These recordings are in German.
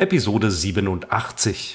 Episode 87.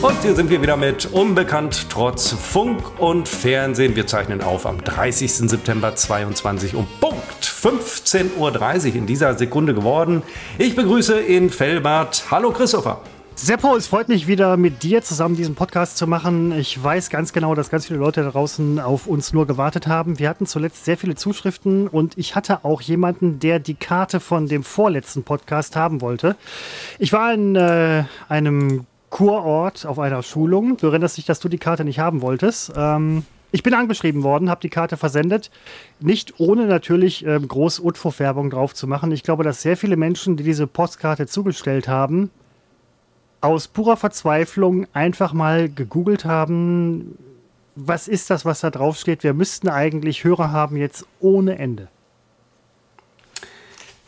Und hier sind wir wieder mit Unbekannt trotz Funk und Fernsehen. Wir zeichnen auf am 30. September 22 um Punkt 15.30 Uhr in dieser Sekunde geworden. Ich begrüße in Fellbad. Hallo Christopher. Seppo, es freut mich wieder mit dir zusammen diesen Podcast zu machen. Ich weiß ganz genau, dass ganz viele Leute da draußen auf uns nur gewartet haben. Wir hatten zuletzt sehr viele Zuschriften und ich hatte auch jemanden, der die Karte von dem vorletzten Podcast haben wollte. Ich war in äh, einem Kurort auf einer Schulung. Du erinnerst dich, dass du die Karte nicht haben wolltest. Ähm, ich bin angeschrieben worden, habe die Karte versendet. Nicht ohne natürlich ähm, groß Utfo-Färbung drauf zu machen. Ich glaube, dass sehr viele Menschen, die diese Postkarte zugestellt haben, aus purer Verzweiflung einfach mal gegoogelt haben, was ist das, was da draufsteht. Wir müssten eigentlich Hörer haben jetzt ohne Ende.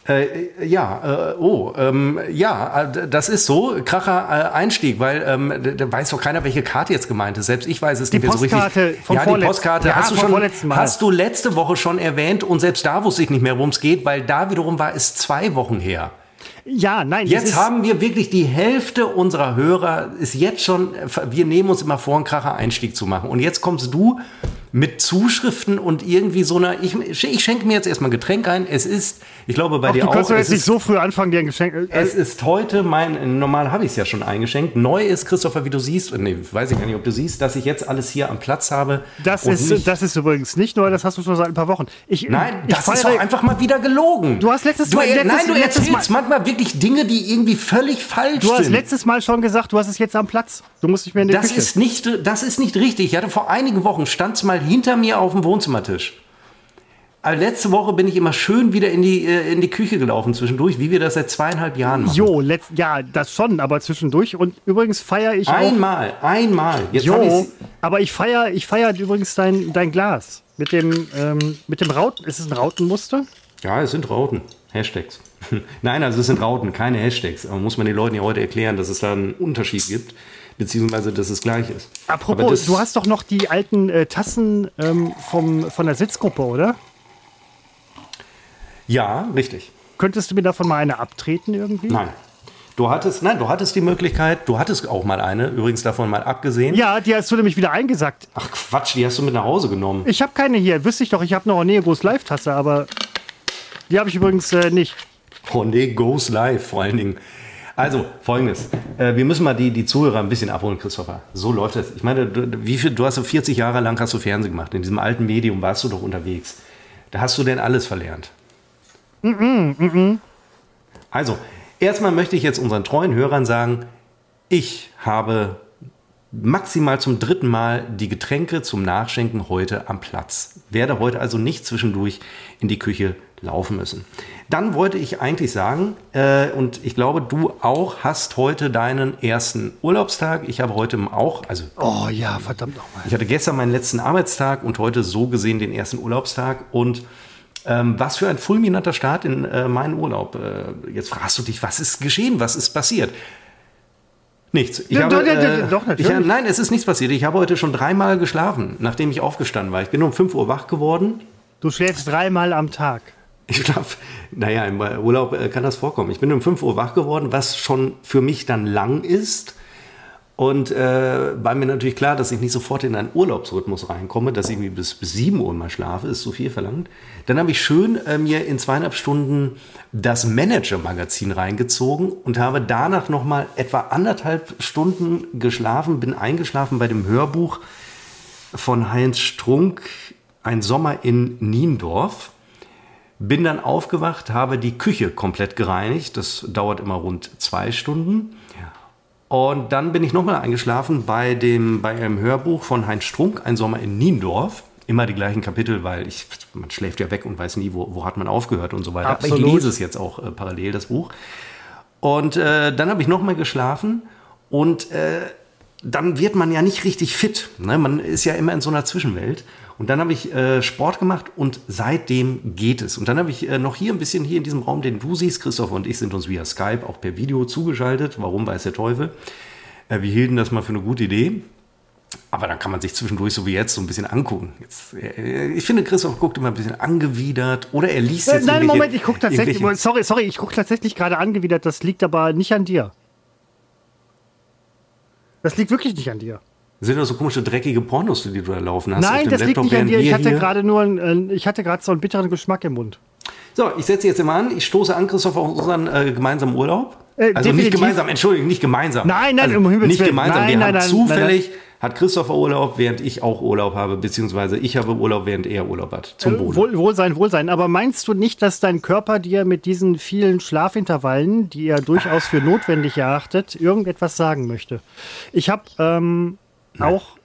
Äh, ja, äh, oh, ähm, ja, äh, das ist so. Kracher äh, Einstieg, weil ähm, da weiß doch keiner, welche Karte jetzt gemeint ist. Selbst ich weiß es die nicht mehr so richtig. Vom ja, die Postkarte ja, hast du schon, hast du letzte Woche schon erwähnt und selbst da wusste ich nicht mehr, worum es geht, weil da wiederum war es zwei Wochen her. Ja, nein. Jetzt haben wir wirklich die Hälfte unserer Hörer ist jetzt schon, wir nehmen uns immer vor, einen Kracher Einstieg zu machen. Und jetzt kommst du mit Zuschriften und irgendwie so einer, ich, ich schenke mir jetzt erstmal ein Getränk ein. Es ist, ich glaube bei Ach, dir du auch. Du kannst jetzt nicht so früh anfangen, dir ein Geschenk. Äh, es ist heute mein, normal habe ich es ja schon eingeschenkt. Neu ist, Christopher, wie du siehst, nee, weiß ich gar nicht, ob du siehst, dass ich jetzt alles hier am Platz habe. Das, ist, das ist übrigens nicht neu, das hast du schon seit ein paar Wochen. Ich, nein, ich das ist doch einfach mal wieder gelogen. Du hast letztes Mal. Du, letztes, nein, du erzählst manchmal wirklich Dinge, die irgendwie völlig falsch sind. Du hast letztes Mal schon gesagt, du hast es jetzt am Platz. Du musst nicht mehr in die das Küche. Ist nicht, das ist nicht richtig. Ich hatte vor einigen Wochen, stand es mal hinter mir auf dem Wohnzimmertisch. Aber letzte Woche bin ich immer schön wieder in die, äh, in die Küche gelaufen zwischendurch, wie wir das seit zweieinhalb Jahren machen. Jo, letzt, ja, das schon, aber zwischendurch. Und übrigens feiere ich einmal, auch. Einmal, einmal. jo, aber ich feiere ich feier übrigens dein, dein Glas. Mit dem, ähm, mit dem Rauten. Ist es ein Rautenmuster? Ja, es sind Rauten. Hashtags. Nein, also es sind Rauten, keine Hashtags. Aber muss man den Leuten ja heute erklären, dass es da einen Unterschied gibt, beziehungsweise dass es gleich ist. Apropos, du hast doch noch die alten äh, Tassen ähm, vom, von der Sitzgruppe, oder? Ja, richtig. Könntest du mir davon mal eine abtreten irgendwie? Nein. Du hattest, nein, du hattest die Möglichkeit, du hattest auch mal eine, übrigens davon mal abgesehen. Ja, die hast du nämlich wieder eingesackt. Ach Quatsch, die hast du mit nach Hause genommen. Ich habe keine hier, wüsste ich doch, ich habe noch eine Negos Live-Tasse, aber die habe ich übrigens äh, nicht. Oh nee, Goes Live vor allen Dingen. Also, folgendes. Äh, wir müssen mal die, die Zuhörer ein bisschen abholen, Christopher. So läuft es. Ich meine, du, wie viel, du hast so 40 Jahre lang hast du Fernsehen gemacht. In diesem alten Medium warst du doch unterwegs. Da hast du denn alles verlernt. Mm -mm, mm also, erstmal möchte ich jetzt unseren treuen Hörern sagen, ich habe maximal zum dritten Mal die Getränke zum Nachschenken heute am Platz. Werde heute also nicht zwischendurch in die Küche laufen müssen. Dann wollte ich eigentlich sagen, äh, und ich glaube, du auch hast heute deinen ersten Urlaubstag. Ich habe heute auch, also. Oh ja, verdammt nochmal. Ich hatte gestern meinen letzten Arbeitstag und heute so gesehen den ersten Urlaubstag. Und ähm, was für ein fulminanter Start in äh, meinen Urlaub. Äh, jetzt fragst du dich, was ist geschehen? Was ist passiert? Nichts. Ich ja, habe, doch, äh, doch, natürlich. Ich, nein, es ist nichts passiert. Ich habe heute schon dreimal geschlafen, nachdem ich aufgestanden war. Ich bin um 5 Uhr wach geworden. Du schläfst dreimal am Tag. Ich schlafe, naja, im Urlaub äh, kann das vorkommen. Ich bin um 5 Uhr wach geworden, was schon für mich dann lang ist. Und äh, war mir natürlich klar, dass ich nicht sofort in einen Urlaubsrhythmus reinkomme, dass ich bis, bis 7 Uhr mal schlafe, ist zu viel verlangt. Dann habe ich schön äh, mir in zweieinhalb Stunden das Manager-Magazin reingezogen und habe danach nochmal etwa anderthalb Stunden geschlafen, bin eingeschlafen bei dem Hörbuch von Heinz Strunk, Ein Sommer in Niendorf. Bin dann aufgewacht, habe die Küche komplett gereinigt. Das dauert immer rund zwei Stunden. Und dann bin ich nochmal eingeschlafen bei, dem, bei einem Hörbuch von Heinz Strunk, Ein Sommer in Niendorf. Immer die gleichen Kapitel, weil ich, man schläft ja weg und weiß nie, wo, wo hat man aufgehört und so weiter. Absolut. Aber ich lese es jetzt auch äh, parallel, das Buch. Und äh, dann habe ich nochmal geschlafen und äh, dann wird man ja nicht richtig fit. Ne? Man ist ja immer in so einer Zwischenwelt. Und dann habe ich äh, Sport gemacht und seitdem geht es. Und dann habe ich äh, noch hier ein bisschen hier in diesem Raum, den du siehst, Christoph und ich sind uns via Skype auch per Video zugeschaltet. Warum weiß der Teufel? Äh, wir hielten das mal für eine gute Idee. Aber dann kann man sich zwischendurch so wie jetzt so ein bisschen angucken. Jetzt, äh, ich finde, Christoph guckt immer ein bisschen angewidert oder er liest jetzt. Äh, nein, Moment, ich gucke tatsächlich. Sorry, sorry, ich gucke tatsächlich gerade angewidert. Das liegt aber nicht an dir. Das liegt wirklich nicht an dir. Das sind doch so komische, dreckige Pornos, die du da laufen hast. Nein, das Laptop, liegt nicht an dir. Ich hatte gerade nur einen, ich hatte gerade so einen bitteren Geschmack im Mund. So, ich setze jetzt immer an. Ich stoße an, Christoph, auf unseren äh, gemeinsamen Urlaub. Äh, also definitiv. nicht gemeinsam, Entschuldigung, nicht gemeinsam. Nein, nein, also, nicht gemeinsam. Nein, Wir nein, haben nein, zufällig hat Christopher Urlaub, während ich auch Urlaub habe, beziehungsweise ich habe Urlaub, während er Urlaub hat. Zum äh, Wohl, Wohlsein, Wohlsein. Aber meinst du nicht, dass dein Körper dir mit diesen vielen Schlafintervallen, die er durchaus für notwendig erachtet, irgendetwas sagen möchte? Ich habe ähm, auch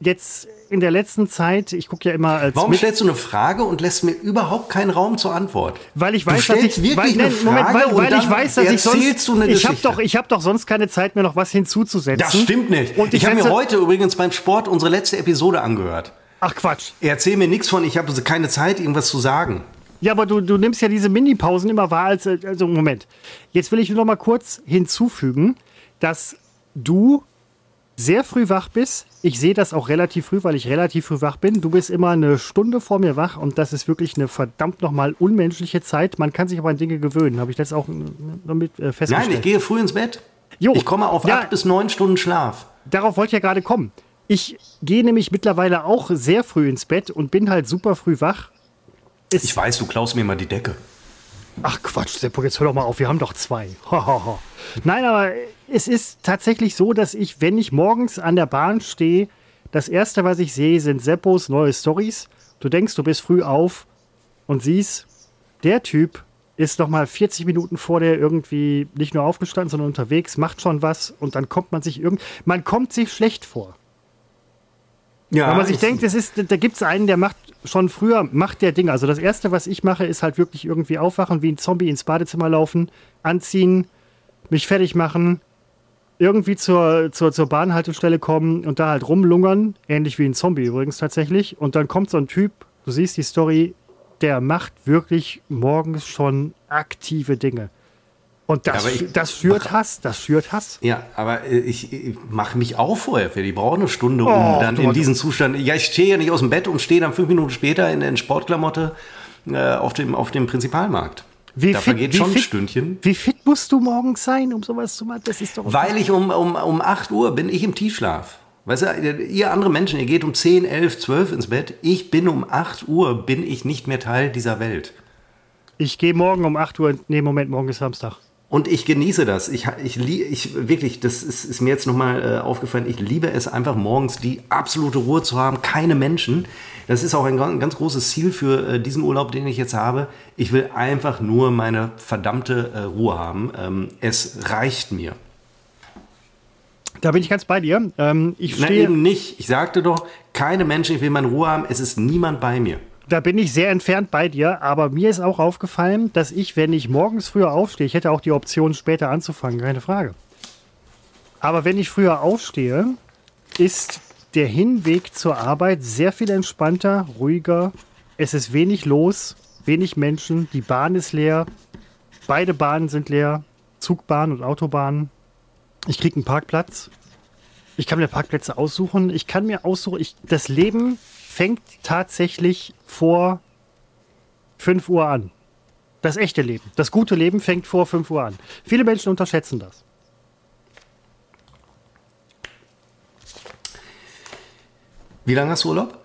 jetzt in der letzten Zeit, ich gucke ja immer als. Warum stellst du eine Frage und lässt mir überhaupt keinen Raum zur Antwort? Weil ich weiß, dass ich wirklich weil, eine Frage Moment, weil, weil ich weiß, dass ich sonst du eine ich habe doch ich habe doch sonst keine Zeit mehr noch was hinzuzusetzen. Das stimmt nicht. Und ich, ich habe mir heute übrigens beim Sport unsere letzte Episode angehört. Ach Quatsch. Erzähl mir nichts von, ich habe keine Zeit irgendwas zu sagen. Ja, aber du, du nimmst ja diese Mini-Pausen immer wahr als also Moment. Jetzt will ich nur noch mal kurz hinzufügen, dass du sehr früh wach bist. Ich sehe das auch relativ früh, weil ich relativ früh wach bin. Du bist immer eine Stunde vor mir wach und das ist wirklich eine verdammt nochmal unmenschliche Zeit. Man kann sich aber an Dinge gewöhnen, habe ich das auch damit äh, festgestellt. Nein, ich gehe früh ins Bett. Jo, ich komme auf ja, acht bis neun Stunden Schlaf. Darauf wollte ich ja gerade kommen. Ich gehe nämlich mittlerweile auch sehr früh ins Bett und bin halt super früh wach. Es ich weiß, du klaust mir mal die Decke. Ach Quatsch, Seppo, jetzt hör doch mal auf, wir haben doch zwei. Nein, aber es ist tatsächlich so, dass ich, wenn ich morgens an der Bahn stehe, das erste, was ich sehe, sind Seppos neue Stories. Du denkst, du bist früh auf und siehst, der Typ ist noch mal 40 Minuten vor der irgendwie nicht nur aufgestanden, sondern unterwegs, macht schon was und dann kommt man sich irgend, man kommt sich schlecht vor. Ja, Weil man sich denkt, ist, da gibt es einen, der macht schon früher, macht der Dinge. Also das erste, was ich mache, ist halt wirklich irgendwie aufwachen, wie ein Zombie ins Badezimmer laufen, anziehen, mich fertig machen, irgendwie zur, zur, zur Bahnhaltestelle kommen und da halt rumlungern, ähnlich wie ein Zombie übrigens tatsächlich. Und dann kommt so ein Typ, du siehst die Story, der macht wirklich morgens schon aktive Dinge. Und das, ich, das schürt Hass, das schürt Hass. Ja, aber ich, ich mache mich auch vorher für. Die brauchen eine Stunde, um oh, dann in diesen Zustand. Ja, ich stehe ja nicht aus dem Bett und stehe dann fünf Minuten später in, in Sportklamotte äh, auf, dem, auf dem Prinzipalmarkt. Wie da fit, vergeht schon ein Stündchen. Wie fit musst du morgens sein, um sowas zu machen? Das ist doch Weil ich um, um, um 8 Uhr bin ich im Tiefschlaf. Weißt du, ihr andere Menschen, ihr geht um 10, 11, 12 ins Bett. Ich bin um 8 Uhr, bin ich nicht mehr Teil dieser Welt. Ich gehe morgen um 8 Uhr, nee, Moment, morgen ist Samstag. Und ich genieße das. Ich, ich, ich wirklich, das ist, ist mir jetzt nochmal äh, aufgefallen. Ich liebe es einfach morgens die absolute Ruhe zu haben, keine Menschen. Das ist auch ein ganz, ganz großes Ziel für äh, diesen Urlaub, den ich jetzt habe. Ich will einfach nur meine verdammte äh, Ruhe haben. Ähm, es reicht mir. Da bin ich ganz bei dir. Ähm, ich stehe eben nicht. Ich sagte doch, keine Menschen, ich will meine Ruhe haben. Es ist niemand bei mir da bin ich sehr entfernt bei dir, aber mir ist auch aufgefallen, dass ich, wenn ich morgens früher aufstehe, ich hätte auch die Option, später anzufangen, keine Frage. Aber wenn ich früher aufstehe, ist der Hinweg zur Arbeit sehr viel entspannter, ruhiger. Es ist wenig los, wenig Menschen, die Bahn ist leer, beide Bahnen sind leer, Zugbahn und Autobahn. Ich kriege einen Parkplatz. Ich kann mir Parkplätze aussuchen. Ich kann mir aussuchen, ich, das Leben fängt tatsächlich vor 5 Uhr an. Das echte Leben, das gute Leben fängt vor 5 Uhr an. Viele Menschen unterschätzen das. Wie lange hast du Urlaub?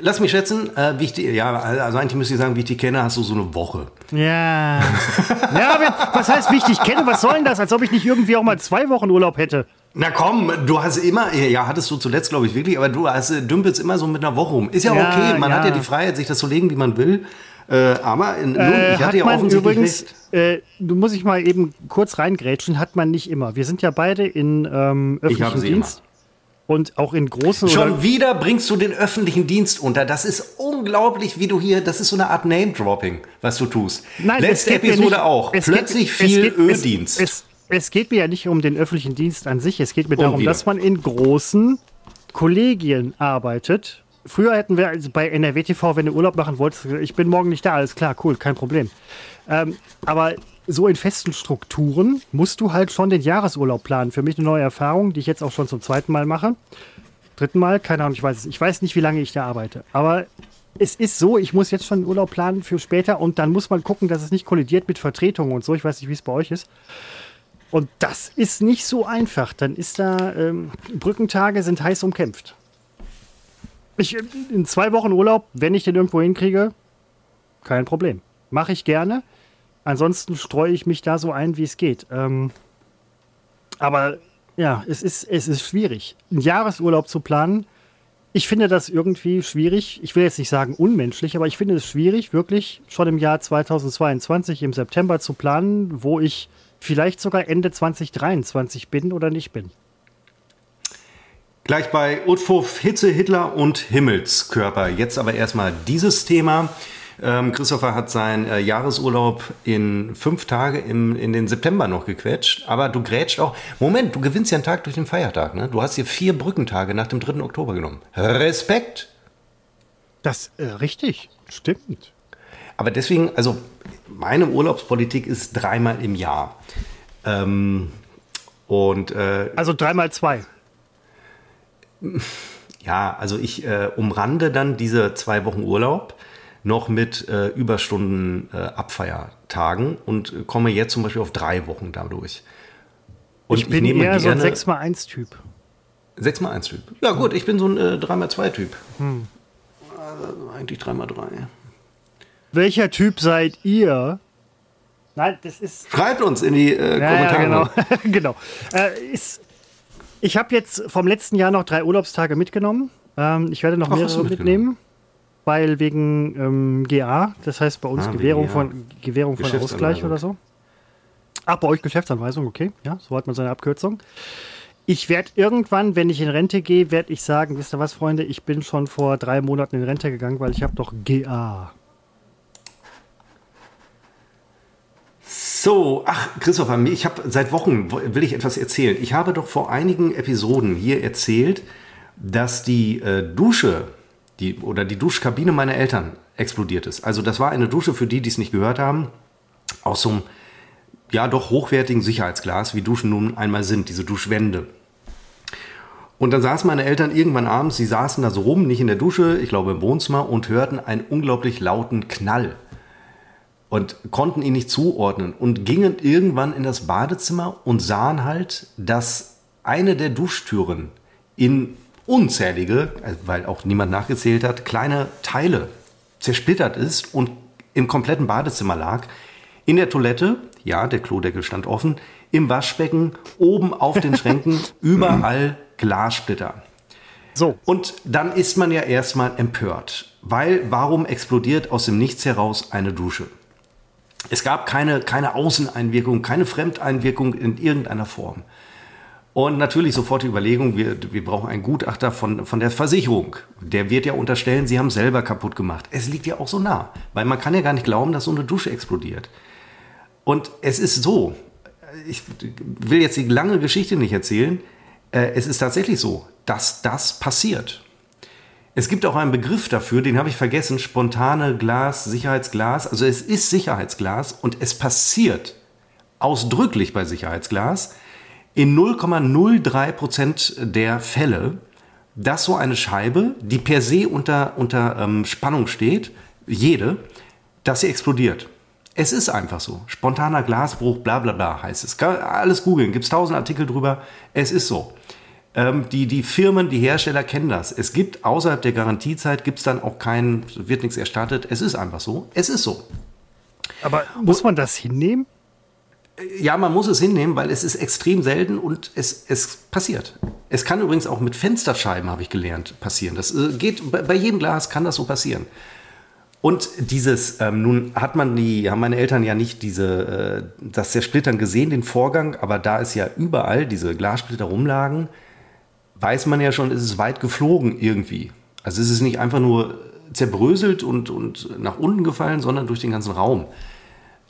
Lass mich schätzen, äh, wie ich die, ja, also eigentlich müsste ich sagen, wie ich die kenne, hast du so eine Woche. Ja. ja, was heißt, wie ich dich kenne? Was soll denn das? Als ob ich nicht irgendwie auch mal zwei Wochen Urlaub hätte. Na komm, du hast immer, ja, hattest du zuletzt, glaube ich, wirklich, aber du hast, äh, dümpelst immer so mit einer Woche rum. Ist ja, ja okay, man ja. hat ja die Freiheit, sich das zu legen, wie man will. Äh, aber nun, äh, ich hatte ja offensichtlich übrigens, äh, du musst ich mal eben kurz reingrätschen, hat man nicht immer. Wir sind ja beide in ähm, öffentlichen Dienst. Immer. Und auch in großen. Schon wieder bringst du den öffentlichen Dienst unter. Das ist unglaublich, wie du hier. Das ist so eine Art Name-Dropping, was du tust. Nein, Letzte Episode nicht, auch. Plötzlich geht, viel Öldienst. Es, geht mir ja nicht um den öffentlichen Dienst an sich. Es geht mir darum, dass man in großen Kollegien arbeitet. Früher hätten wir also bei NRW TV, wenn du Urlaub machen wolltest, ich bin morgen nicht da, alles klar, cool, kein Problem. Ähm, aber so in festen Strukturen musst du halt schon den Jahresurlaub planen. Für mich eine neue Erfahrung, die ich jetzt auch schon zum zweiten Mal mache. dritten Mal, keine Ahnung, ich weiß es. Ich weiß nicht, wie lange ich da arbeite. Aber es ist so, ich muss jetzt schon Urlaub planen für später und dann muss man gucken, dass es nicht kollidiert mit Vertretungen und so. Ich weiß nicht, wie es bei euch ist. Und das ist nicht so einfach. Dann ist da, ähm, Brückentage sind heiß umkämpft. Ich, in zwei Wochen Urlaub, wenn ich den irgendwo hinkriege, kein Problem. Mache ich gerne. Ansonsten streue ich mich da so ein, wie es geht. Ähm, aber ja, es ist, es ist schwierig. Einen Jahresurlaub zu planen, ich finde das irgendwie schwierig. Ich will jetzt nicht sagen unmenschlich, aber ich finde es schwierig, wirklich schon im Jahr 2022 im September zu planen, wo ich vielleicht sogar Ende 2023 bin oder nicht bin. Gleich bei Utfuff, Hitze, Hitler und Himmelskörper. Jetzt aber erstmal dieses Thema. Ähm, Christopher hat seinen äh, Jahresurlaub in fünf Tage im, in den September noch gequetscht. Aber du grätscht auch. Moment, du gewinnst ja einen Tag durch den Feiertag. Ne? Du hast hier vier Brückentage nach dem 3. Oktober genommen. Respekt! Das äh, richtig, stimmt. Aber deswegen, also meine Urlaubspolitik ist dreimal im Jahr. Ähm, und, äh, also dreimal zwei. Ja, also ich äh, umrande dann diese zwei Wochen Urlaub noch mit äh, Überstunden äh, Abfeiertagen und komme jetzt zum Beispiel auf drei Wochen dadurch. Und ich bin ich eher so ein 6x1-Typ. 6x1-Typ. Ja gut, ich bin so ein äh, 3x2-Typ. Hm. Also eigentlich 3x3. Welcher Typ seid ihr? Nein, das ist. Schreibt uns in die äh, ja, Kommentare. Ja, genau. genau. Äh, ist, ich habe jetzt vom letzten Jahr noch drei Urlaubstage mitgenommen. Ähm, ich werde noch Ach, mehrere mitnehmen weil wegen ähm, GA, das heißt bei uns ah, Gewährung, von, Gewährung von Ausgleich oder so. Ach, bei euch Geschäftsanweisung, okay. Ja, so hat man seine Abkürzung. Ich werde irgendwann, wenn ich in Rente gehe, werde ich sagen, wisst ihr was, Freunde, ich bin schon vor drei Monaten in Rente gegangen, weil ich habe doch GA. So, ach, Christopher, ich habe seit Wochen, will ich etwas erzählen. Ich habe doch vor einigen Episoden hier erzählt, dass die äh, Dusche die, oder die Duschkabine meiner Eltern explodiert ist. Also das war eine Dusche für die, die es nicht gehört haben, aus so einem ja doch hochwertigen Sicherheitsglas, wie Duschen nun einmal sind, diese Duschwände. Und dann saßen meine Eltern irgendwann abends, sie saßen da so rum, nicht in der Dusche, ich glaube im Wohnzimmer, und hörten einen unglaublich lauten Knall. Und konnten ihn nicht zuordnen und gingen irgendwann in das Badezimmer und sahen halt, dass eine der Duschtüren in unzählige, also weil auch niemand nachgezählt hat, kleine Teile zersplittert ist und im kompletten Badezimmer lag. In der Toilette, ja, der Klodeckel stand offen, im Waschbecken, oben auf den Schränken, überall Glassplitter. So. Und dann ist man ja erstmal empört, weil warum explodiert aus dem Nichts heraus eine Dusche? Es gab keine, keine Außeneinwirkung, keine Fremdeinwirkung in irgendeiner Form. Und natürlich sofort die Überlegung, wir, wir brauchen einen Gutachter von, von der Versicherung. Der wird ja unterstellen, sie haben selber kaputt gemacht. Es liegt ja auch so nah, weil man kann ja gar nicht glauben, dass so eine Dusche explodiert. Und es ist so, ich will jetzt die lange Geschichte nicht erzählen, äh, es ist tatsächlich so, dass das passiert. Es gibt auch einen Begriff dafür, den habe ich vergessen, spontane Glas, Sicherheitsglas. Also es ist Sicherheitsglas und es passiert ausdrücklich bei Sicherheitsglas, in 0,03 Prozent der Fälle, dass so eine Scheibe, die per se unter, unter ähm, Spannung steht, jede, dass sie explodiert. Es ist einfach so. Spontaner Glasbruch, bla bla bla heißt es. Alles googeln, gibt es tausend Artikel drüber. Es ist so. Ähm, die, die Firmen, die Hersteller kennen das. Es gibt außerhalb der Garantiezeit, gibt es dann auch keinen, wird nichts erstattet. Es ist einfach so. Es ist so. Aber muss man das hinnehmen? Ja, man muss es hinnehmen, weil es ist extrem selten und es, es passiert. Es kann übrigens auch mit Fensterscheiben, habe ich gelernt, passieren. Das äh, geht bei jedem Glas kann das so passieren. Und dieses, ähm, nun hat man die, haben meine Eltern ja nicht diese, äh, das Zersplittern gesehen, den Vorgang, aber da es ja überall diese Glassplitter rumlagen, weiß man ja schon, ist es weit geflogen irgendwie. Also es ist nicht einfach nur zerbröselt und, und nach unten gefallen, sondern durch den ganzen Raum.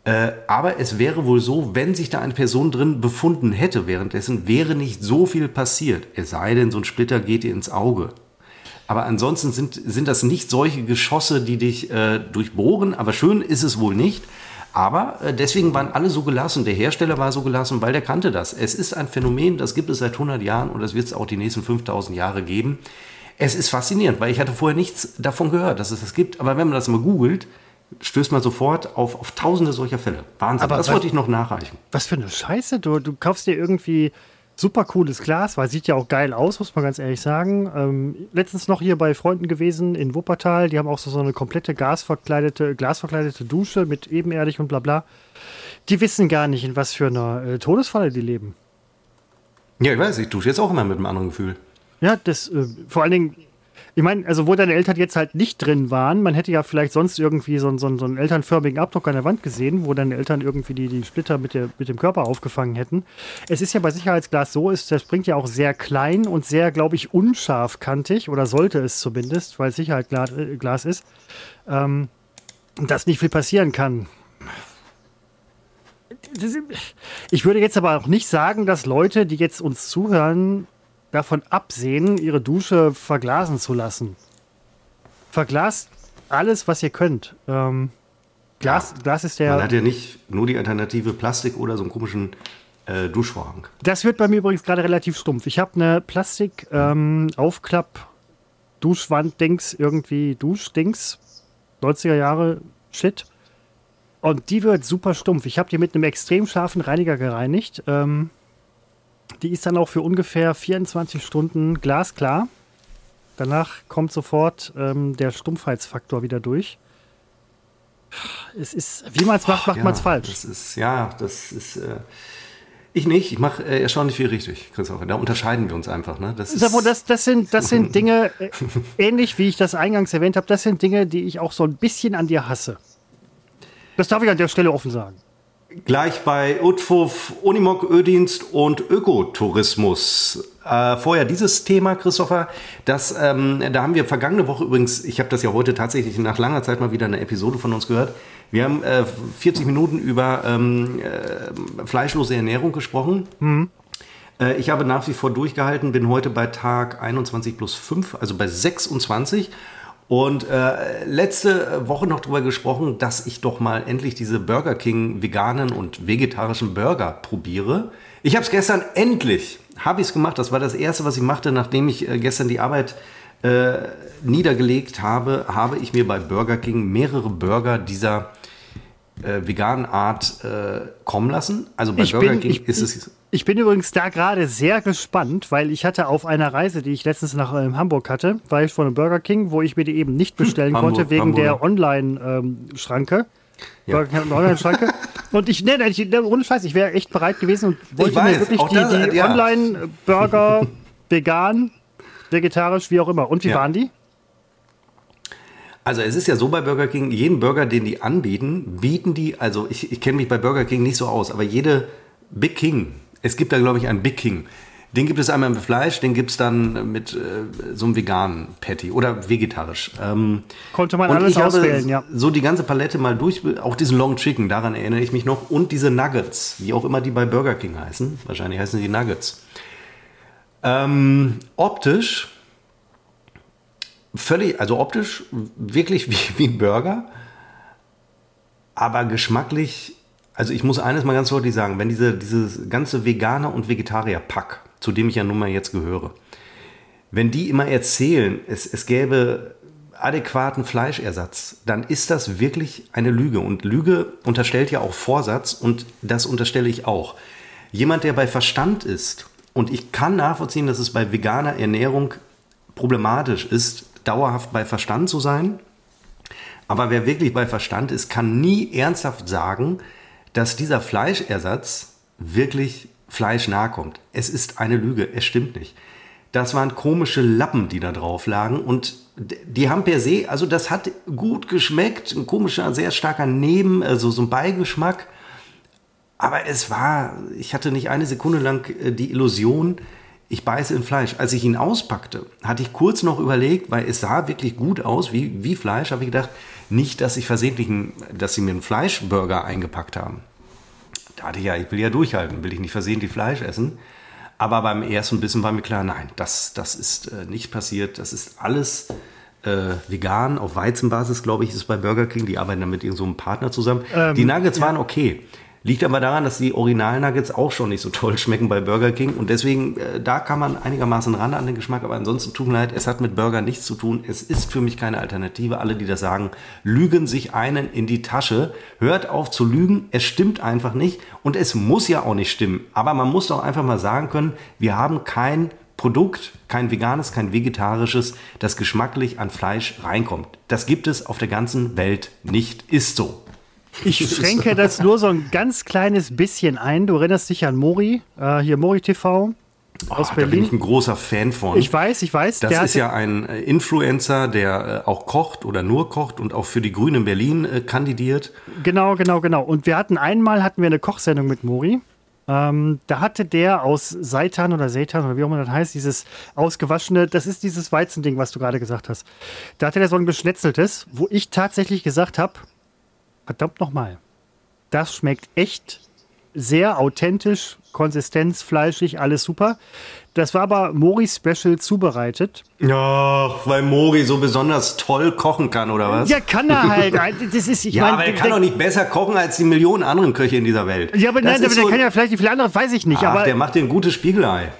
Äh, aber es wäre wohl so, wenn sich da eine Person drin befunden hätte währenddessen, wäre nicht so viel passiert. Es sei denn, so ein Splitter geht dir ins Auge. Aber ansonsten sind, sind das nicht solche Geschosse, die dich äh, durchbohren. Aber schön ist es wohl nicht. Aber äh, deswegen waren alle so gelassen. Der Hersteller war so gelassen, weil der kannte das. Es ist ein Phänomen, das gibt es seit 100 Jahren und das wird es auch die nächsten 5000 Jahre geben. Es ist faszinierend, weil ich hatte vorher nichts davon gehört, dass es das gibt. Aber wenn man das mal googelt, stößt man sofort auf, auf tausende solcher Fälle. Wahnsinn. Aber das was- wollte ich noch nachreichen. Was für eine Scheiße. Du, du kaufst dir irgendwie super cooles Glas, weil sieht ja auch geil aus, muss man ganz ehrlich sagen. Ähm, letztens noch hier bei Freunden gewesen in Wuppertal. Die haben auch so, so eine komplette gasverkleidete, glasverkleidete Dusche mit ebenerdig und bla bla. Die wissen gar nicht, in was für einer äh, Todesfalle die leben. Ja, ich weiß, ich dusche jetzt auch immer mit einem anderen Gefühl. Ja, das äh, vor allen Dingen, ich meine, also wo deine Eltern jetzt halt nicht drin waren, man hätte ja vielleicht sonst irgendwie so, einen- so, so einen elternförmigen Abdruck an der Wand gesehen, wo deine Eltern irgendwie die, die Splitter mit, der, mit dem Körper aufgefangen hätten. Es ist ja bei Sicherheitsglas so, ist, das springt ja auch sehr klein und sehr, glaube ich, unscharfkantig oder sollte es zumindest, weil es Sicherheitsglas äh, ist, ähm, dass nicht viel passieren kann. Ich würde jetzt aber auch nicht sagen, dass Leute, die jetzt uns zuhören, davon absehen, ihre Dusche verglasen zu lassen. Verglast alles, was ihr könnt. Ähm, Glas, Glas ist Man der. hat ja nicht nur die Alternative Plastik oder so einen komischen äh, Duschvorhang. Das wird bei mir übrigens gerade relativ stumpf. Ich habe eine Plastik ähm, irgendwie Duschdings 90er Jahre Shit. Und die wird super stumpf. Ich habe die mit einem extrem scharfen Reiniger gereinigt. Ähm, die ist dann auch für ungefähr 24 Stunden glasklar. Danach kommt sofort ähm, der Stumpfheitsfaktor wieder durch. Es ist, wie man es macht, macht Ja, man es falsch. Das ist, ja, das ist. Äh, ich nicht. Ich mache äh, erstaunlich viel richtig, Christopher. Da unterscheiden wir uns einfach. Ne? Das mal, das, das, sind, das sind Dinge, äh, ähnlich wie ich das eingangs erwähnt habe, das sind Dinge, die ich auch so ein bisschen an dir hasse. Das darf ich an der Stelle offen sagen. Gleich bei Utfuf, Unimog Ödienst und Ökotourismus. Äh, vorher dieses Thema, Christopher, das, ähm, da haben wir vergangene Woche übrigens, ich habe das ja heute tatsächlich nach langer Zeit mal wieder eine Episode von uns gehört. Wir haben äh, 40 Minuten über ähm, äh, fleischlose Ernährung gesprochen. Äh, Ich habe nach wie vor durchgehalten, bin heute bei Tag 21 plus 5, also bei 26. Und äh, letzte Woche noch darüber gesprochen, dass ich doch mal endlich diese Burger King veganen und vegetarischen Burger probiere. Ich habe es gestern endlich, habe ich es gemacht. Das war das Erste, was ich machte, nachdem ich äh, gestern die Arbeit äh, niedergelegt habe, habe ich mir bei Burger King mehrere Burger dieser äh, veganen Art äh, kommen lassen. Also bei Ich Burger bin, King ich, ist es ich bin übrigens da gerade sehr gespannt, weil ich hatte auf einer Reise, die ich letztens nach ähm, Hamburg hatte, war ich vor einem Burger King, wo ich mir die eben nicht bestellen Hamburg, konnte wegen Hamburger. der Online-Schranke. Ja. Burger King hat eine Online-Schranke. und ich, ne, ne, ich, ne, ohne Scheiß, ich wäre echt bereit gewesen und wollte weiß, mir wirklich die, das, die ja. Online-Burger vegan, vegetarisch, wie auch immer. Und wie Ja. waren die? Also es ist ja so bei Burger King, jeden Burger, den die anbieten, bieten die, also ich, ich kenne mich bei Burger King nicht so aus, aber jede Big King, es gibt da glaube ich einen Big King, den gibt es einmal mit Fleisch, den gibt es dann mit äh, so einem veganen Patty oder vegetarisch. Ähm, Konnte man alles auswählen, ja. so die ganze Palette mal durch, auch diesen Long Chicken, daran erinnere ich mich noch, und diese Nuggets, wie auch immer die bei Burger King heißen, wahrscheinlich heißen die Nuggets. Ähm, optisch völlig, also optisch wirklich wie, wie ein Burger, aber geschmacklich, also ich muss eines mal ganz deutlich sagen, wenn diese, dieses ganze Veganer- und Vegetarier-Pack, zu dem ich ja nun mal jetzt gehöre, wenn die immer erzählen, es, es gäbe adäquaten Fleischersatz, dann ist das wirklich eine Lüge. Und Lüge unterstellt ja auch Vorsatz und das unterstelle ich auch. Jemand, der bei Verstand ist, und ich kann nachvollziehen, dass es bei veganer Ernährung problematisch ist, dauerhaft bei Verstand zu sein. Aber wer wirklich bei Verstand ist, kann nie ernsthaft sagen, dass dieser Fleischersatz wirklich fleischnah kommt. Es ist eine Lüge, es stimmt nicht. Das waren komische Lappen, die da drauf lagen und die haben per se, also das hat gut geschmeckt, ein komischer, sehr starker Neben, also so ein Beigeschmack. Aber es war, ich hatte nicht eine Sekunde lang äh, die Illusion, ich beiße in Fleisch. Als ich ihn auspackte, hatte ich kurz noch überlegt, weil es sah wirklich gut aus, wie, wie Fleisch, habe ich gedacht, nicht, dass ich versehentlich, dass sie mir einen Fleischburger eingepackt haben. Da hatte ich ja, ich will ja durchhalten, will ich nicht versehentlich Fleisch essen. Aber beim ersten Bissen war mir klar, nein, das, das ist äh, nicht passiert. Das ist alles äh, vegan, auf Weizenbasis, glaube ich, ist bei Burger King. Die arbeiten dann mit irgendeinem so Partner zusammen. Ähm, die Nuggets waren okay. Liegt aber daran, dass die Original-Nuggets auch schon nicht so toll schmecken bei Burger King. Und deswegen, äh, da kann man einigermaßen ran an den Geschmack. Aber ansonsten tut mir leid, es hat mit Burger nichts zu tun. Es ist für mich keine Alternative. Alle, die das sagen, lügen sich einen in die Tasche. Hört auf zu lügen. Es stimmt einfach nicht. Und es muss ja auch nicht stimmen. Aber man muss doch einfach mal sagen können, wir haben kein Produkt, kein veganes, kein vegetarisches, das geschmacklich an Fleisch reinkommt. Das gibt es auf der ganzen Welt nicht. Ist so. Ich schränke das nur so ein ganz kleines bisschen ein. Du erinnerst dich an Mori, äh, hier Mori TV aus oh, Da bin Berlin. ich ein großer Fan von. Ich weiß, ich weiß. das der ist ja ein äh, Influencer, der äh, auch kocht oder nur kocht und auch für die Grünen in Berlin äh, kandidiert. Genau, genau, genau. Und wir hatten einmal hatten wir eine Kochsendung mit Mori. Ähm, da hatte der aus Seitan oder Seitan oder wie auch immer das heißt, dieses ausgewaschene, das ist dieses Weizending, was du gerade gesagt hast. Da hatte der so ein geschnetzeltes, wo ich tatsächlich gesagt habe, verdammt nochmal, das schmeckt echt sehr authentisch, Konsistenz, fleischig, alles super. Das war aber Mori Special zubereitet. Ja, weil Mori so besonders toll kochen kann, oder was? Ja, kann er halt. Das ist, ich Ja, meine, aber er kann doch nicht besser kochen als die Millionen anderen Köche in dieser Welt. Ja, aber Das nein, aber ist der so- kann ja vielleicht nicht viele andere, weiß ich nicht. Ach, aber der macht dir ein gutes Spiegelei.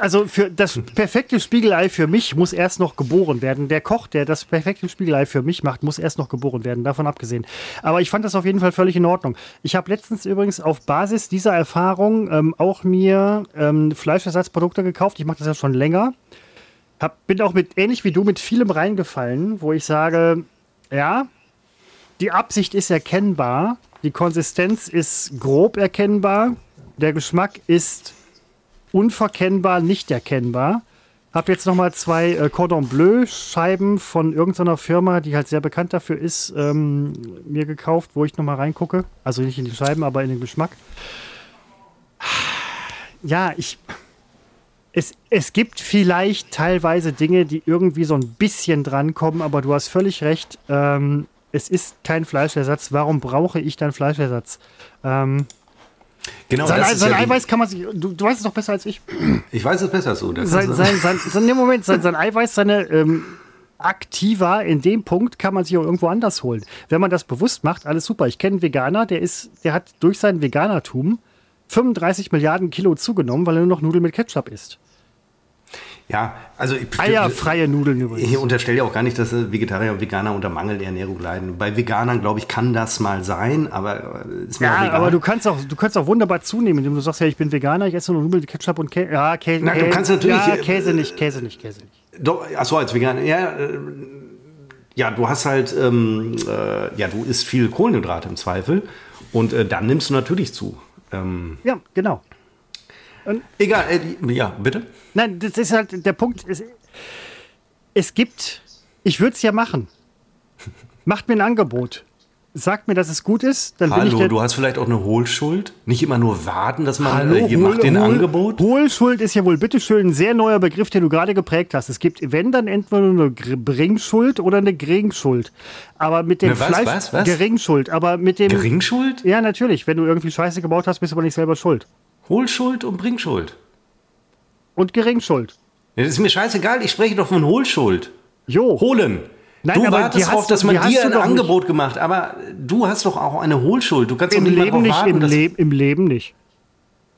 Also für das perfekte Spiegelei für mich muss erst noch geboren werden. Der Koch, der das perfekte Spiegelei für mich macht, muss erst noch geboren werden, davon abgesehen. Aber ich fand das auf jeden Fall völlig in Ordnung. Ich habe letztens übrigens auf Basis dieser Erfahrung ähm, auch mir ähm, Fleischersatzprodukte gekauft. Ich mache das ja schon länger. Hab, bin auch mit, ähnlich wie du, mit vielem reingefallen, wo ich sage, ja, die Absicht ist erkennbar, die Konsistenz ist grob erkennbar, der Geschmack ist unverkennbar, nicht erkennbar. Hab jetzt noch mal zwei äh, Cordon Bleu Scheiben von irgendeiner Firma, die halt sehr bekannt dafür ist, ähm, mir gekauft, wo ich noch mal reingucke. Also nicht in die Scheiben, aber in den Geschmack. Ja, ich. Es, es gibt vielleicht teilweise Dinge, die irgendwie so ein bisschen drankommen, aber du hast völlig recht. Ähm, es ist kein Fleischersatz. Warum brauche ich dann Fleischersatz? Ähm, Genau, sein sein ja Eiweiß kann man sich. Du, du weißt es doch besser als ich. Ich weiß es besser so. Das Sein, sein, sein, sein, Moment, sein, sein Eiweiß, seine ähm, Aktiva in dem Punkt kann man sich auch irgendwo anders holen. Wenn man das bewusst macht, alles super. Ich kenne einen Veganer, der ist, der hat durch sein Veganertum 35 Milliarden Kilo zugenommen, weil er nur noch Nudeln mit Ketchup isst. Ja, also ich, Eierfreie Nudeln übrigens. Ich unterstelle ja auch gar nicht, dass äh, Vegetarier und Veganer unter Mangelernährung leiden. Bei Veganern, glaube ich, kann das mal sein, aber äh, ist mir Ja, egal. aber du kannst auch, du kannst auch wunderbar zunehmen, indem du sagst, ja, ich bin Veganer, ich esse nur Nudeln Ketchup und Käse. Ja, Käse. Na, du Käse- kannst natürlich- Ja, Käse nicht, Käse nicht, Käse nicht. Doch, achso, als Veganer, ja, äh, ja, du hast halt, ähm, äh, ja, du isst viel Kohlenhydrate im Zweifel und äh, dann nimmst du natürlich zu. Ähm, Ja, genau. egal, äh, ja, bitte? Nein, das ist halt der Punkt. Es, es gibt, ich würde es ja machen. Macht mir ein Angebot. Sagt mir, dass es gut ist, dann bin ich Hallo, der. du hast vielleicht auch eine Hohlschuld? Nicht immer nur warten, dass man Hallo, äh, hier Hohl- macht den Hohl- Angebot? Hohlschuld ist ja wohl bitteschön ein sehr neuer Begriff, den du gerade geprägt hast. Es gibt, wenn, dann entweder eine Bringschuld oder eine Geringschuld. Aber mit dem Eine was, Fleisch. was, was? Geringschuld. Aber mit dem. Geringschuld? ja, natürlich. Wenn du irgendwie Scheiße gebaut hast, bist du aber nicht selber schuld. Hohlschuld und Bringschuld. Und Geringschuld. Ja, das ist mir scheißegal, ich spreche doch von Hohlschuld. Jo. Holen. Nein, du wartest darauf, dass man dir ein doch nicht. Angebot gemacht, aber du hast doch auch eine Hohlschuld. Du kannst Im doch nicht Leben nicht, warten, im, Leb im Leben nicht.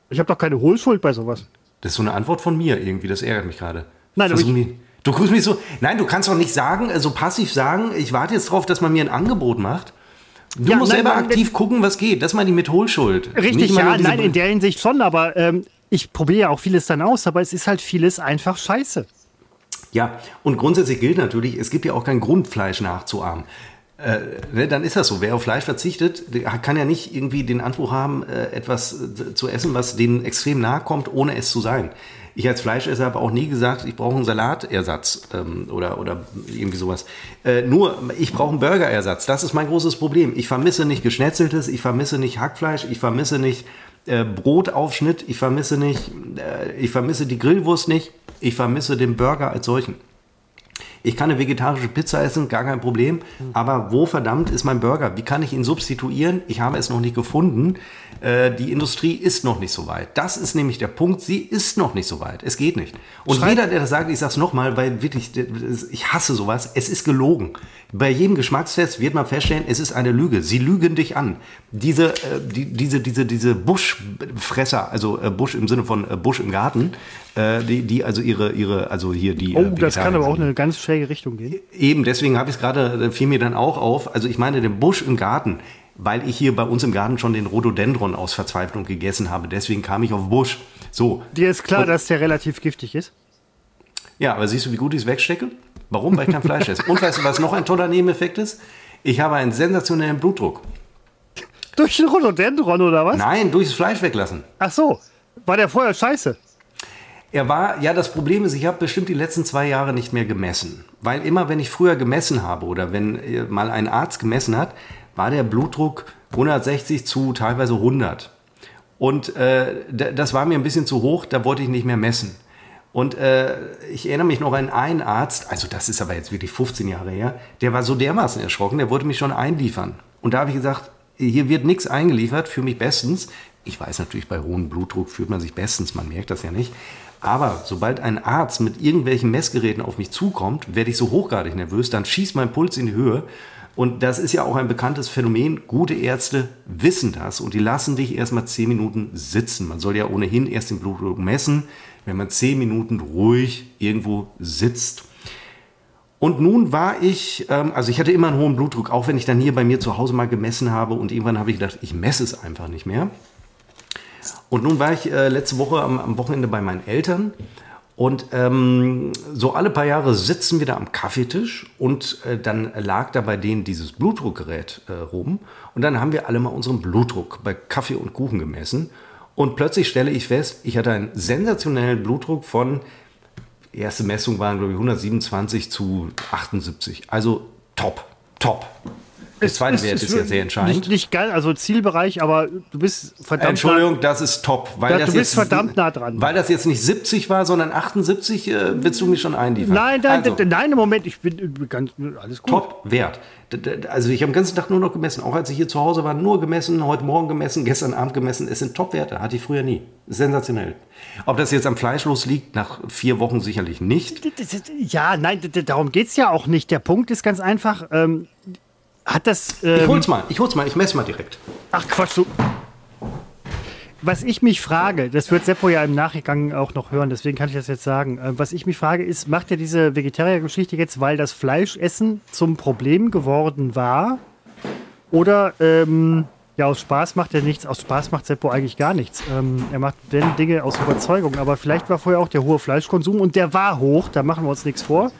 Ich habe doch keine Hohlschuld bei sowas. Das ist so eine Antwort von mir irgendwie, das ärgert mich gerade. Nein, aber ich- mich- Du guckst mich so. Nein, du kannst doch nicht sagen, so passiv sagen, ich warte jetzt darauf, dass man mir ein Angebot macht. Du Ja, musst nein, selber aktiv gucken, was geht. Das meine ich mit Hohlschuld. Richtig, ja, nein, in der Hinsicht schon, aber ähm, ich probiere ja auch vieles dann aus, aber es ist halt vieles einfach scheiße. Ja, und grundsätzlich gilt natürlich, es gibt ja auch keinen Grund, Fleisch nachzuahmen. Äh, ne, dann ist das so. Wer auf Fleisch verzichtet, kann ja nicht irgendwie den Anspruch haben, äh, etwas äh, zu essen, was denen extrem nahe kommt, ohne es zu sein. Ich als Fleischesser habe auch nie gesagt, ich brauche einen Salatersatz ähm, oder, oder irgendwie sowas. Äh, nur, ich brauche einen Burgerersatz. Das ist mein großes Problem. Ich vermisse nicht Geschnetzeltes, ich vermisse nicht Hackfleisch, ich vermisse nicht äh, Brotaufschnitt, ich vermisse nicht, äh, ich vermisse die Grillwurst nicht, ich vermisse den Burger als solchen. Ich kann eine vegetarische Pizza essen, gar kein Problem. Aber wo verdammt ist mein Burger? Wie kann ich ihn substituieren? Ich habe es noch nicht gefunden. Äh, die Industrie ist noch nicht so weit. Das ist nämlich der Punkt. Sie ist noch nicht so weit. Es geht nicht. Und Schreit- jeder, der das sagt, ich sage es nochmal, weil wirklich, ich hasse sowas. Es ist gelogen. Bei jedem Geschmackstest wird man feststellen, es ist eine Lüge. Sie lügen dich an. Diese, äh, die, diese, diese, diese Buschfresser, also äh, Busch im Sinne von äh, Busch im Garten, äh, die, die also ihre, ihre, also hier die. Oh, äh, das kann aber auch eine ganz schräge Richtung gehen. Eben, deswegen habe ich es gerade, äh, fiel mir dann auch auf. Also ich meine den Busch im Garten, weil ich hier bei uns im Garten schon den Rhododendron aus Verzweiflung gegessen habe. Deswegen kam ich auf Busch. So. Dir ist klar, Und- dass der relativ giftig ist. Ja, aber siehst du, wie gut ich es wegstecke? Warum? Weil ich kein Fleisch esse. Und weißt du, was noch ein toller Nebeneffekt ist? Ich habe einen sensationellen Blutdruck. Durch den Rhododendron oder was? Nein, durchs Fleisch weglassen. Ach so, war der vorher scheiße? Er war, ja, das Problem ist, ich habe bestimmt die letzten zwei Jahre nicht mehr gemessen. Weil immer, wenn ich früher gemessen habe oder wenn äh, mal ein Arzt gemessen hat, war der Blutdruck 160 zu teilweise 100. Und äh, das war mir ein bisschen zu hoch, da wollte ich nicht mehr messen. Und äh, ich erinnere mich noch an einen Arzt, also das ist aber jetzt wirklich 15 Jahre her, der war so dermaßen erschrocken, der wollte mich schon einliefern. Und da habe ich gesagt, hier wird nichts eingeliefert, für mich bestens. Ich weiß natürlich, bei hohem Blutdruck fühlt man sich bestens, man merkt das ja nicht. Aber sobald ein Arzt mit irgendwelchen Messgeräten auf mich zukommt, werde ich so hochgradig nervös, dann schießt mein Puls in die Höhe. Und das ist ja auch ein bekanntes Phänomen. Gute Ärzte wissen das und die lassen dich erstmal zehn Minuten sitzen. Man soll ja ohnehin erst den Blutdruck messen, wenn man zehn Minuten ruhig irgendwo sitzt. Und nun war ich, ähm, also ich hatte immer einen hohen Blutdruck, auch wenn ich dann hier bei mir zu Hause mal gemessen habe und irgendwann habe ich gedacht, ich messe es einfach nicht mehr. Und nun war ich äh, letzte Woche am, Wochenende bei meinen Eltern und ähm, so alle paar Jahre sitzen wir da am Kaffeetisch und äh, dann lag da bei denen dieses Blutdruckgerät äh, rum und dann haben wir alle mal unseren Blutdruck bei Kaffee und Kuchen gemessen und plötzlich stelle ich fest, ich hatte einen sensationellen Blutdruck von, erste Messung waren glaube ich 127 zu 78, also top, top. Der zweite Wert ist ja sehr entscheidend. Nicht, nicht geil, also Zielbereich, aber du bist verdammt. Entschuldigung, das ist top. Weil das du bist jetzt, verdammt nah dran. Weil das jetzt nicht 70 war, sondern 78, äh, willst du mich schon einliefern? Nein, nein, also, nein, im Moment, ich bin ganz, alles gut. top Wert. Also ich habe den ganzen Tag nur noch gemessen. Auch als ich hier zu Hause war, nur gemessen, heute Morgen gemessen, gestern Abend gemessen. Es sind Top-Werte, hatte ich früher nie. Sensationell. Ob das jetzt am Fleischlos liegt, nach vier Wochen sicherlich nicht. Ja, nein, darum geht es ja auch nicht. Der Punkt ist ganz einfach, ähm, hat das. Ich Ähm, hol's mal, ich hol's mal, ich messe mal direkt. ach Quatsch, du. Was ich mich frage, das wird Seppo ja im Nachgang auch noch hören, deswegen kann ich das jetzt sagen. Äh, was ich mich frage, ist, macht er diese Vegetarier-Geschichte jetzt, weil das Fleischessen zum Problem geworden war? Oder ähm, ja, aus Spaß macht er nichts. Aus Spaß macht Seppo eigentlich gar nichts. Ähm, er macht wenn Dinge aus Überzeugung. Aber vielleicht war vorher auch der hohe Fleischkonsum und der war hoch. Da machen wir uns nichts vor.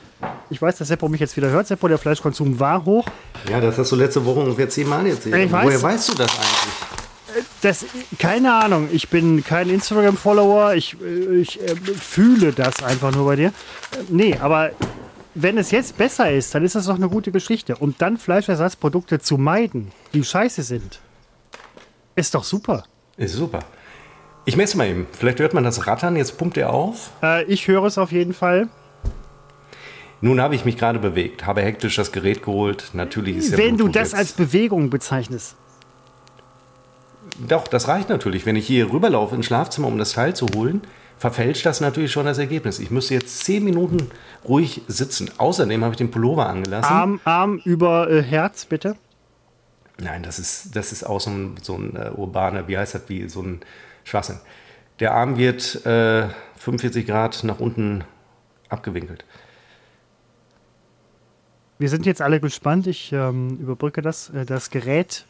Ich weiß, dass Seppo mich jetzt wieder hört. Seppo, der Fleischkonsum war hoch. Ja, das hast du letzte Woche ungefähr zehnmal erzählt. Ich weiß. Woher weißt du das eigentlich? Das, keine Ahnung. Ich bin kein Instagram-Follower. Ich, äh, ich äh, fühle das einfach nur bei dir. Äh, nee, aber wenn es jetzt besser ist, dann ist das doch eine gute Geschichte. Und dann Fleischersatzprodukte zu meiden, die scheiße sind, ist doch super. Ist super. Ich messe mal eben. Vielleicht hört man das Rattern. Jetzt pumpt er auf. Äh, ich höre es auf jeden Fall. Nun habe ich mich gerade bewegt, habe hektisch das Gerät geholt. Natürlich ist der Wenn du das jetzt- als Bewegung bezeichnest. Doch, das reicht natürlich. Wenn ich hier rüberlaufe ins Schlafzimmer, um das Teil zu holen, verfälscht das natürlich schon das Ergebnis. Ich müsste jetzt zehn Minuten ruhig sitzen. Außerdem habe ich den Pullover angelassen. Arm, Arm über äh, Herz, bitte. Nein, das ist, das ist auch so ein, so ein äh, urbaner, wie heißt das, wie so ein Schwachsinn. Der Arm wird äh, 45 Grad nach unten abgewinkelt. Wir sind jetzt alle gespannt. Ich ähm, überbrücke das. Äh, Das Gerät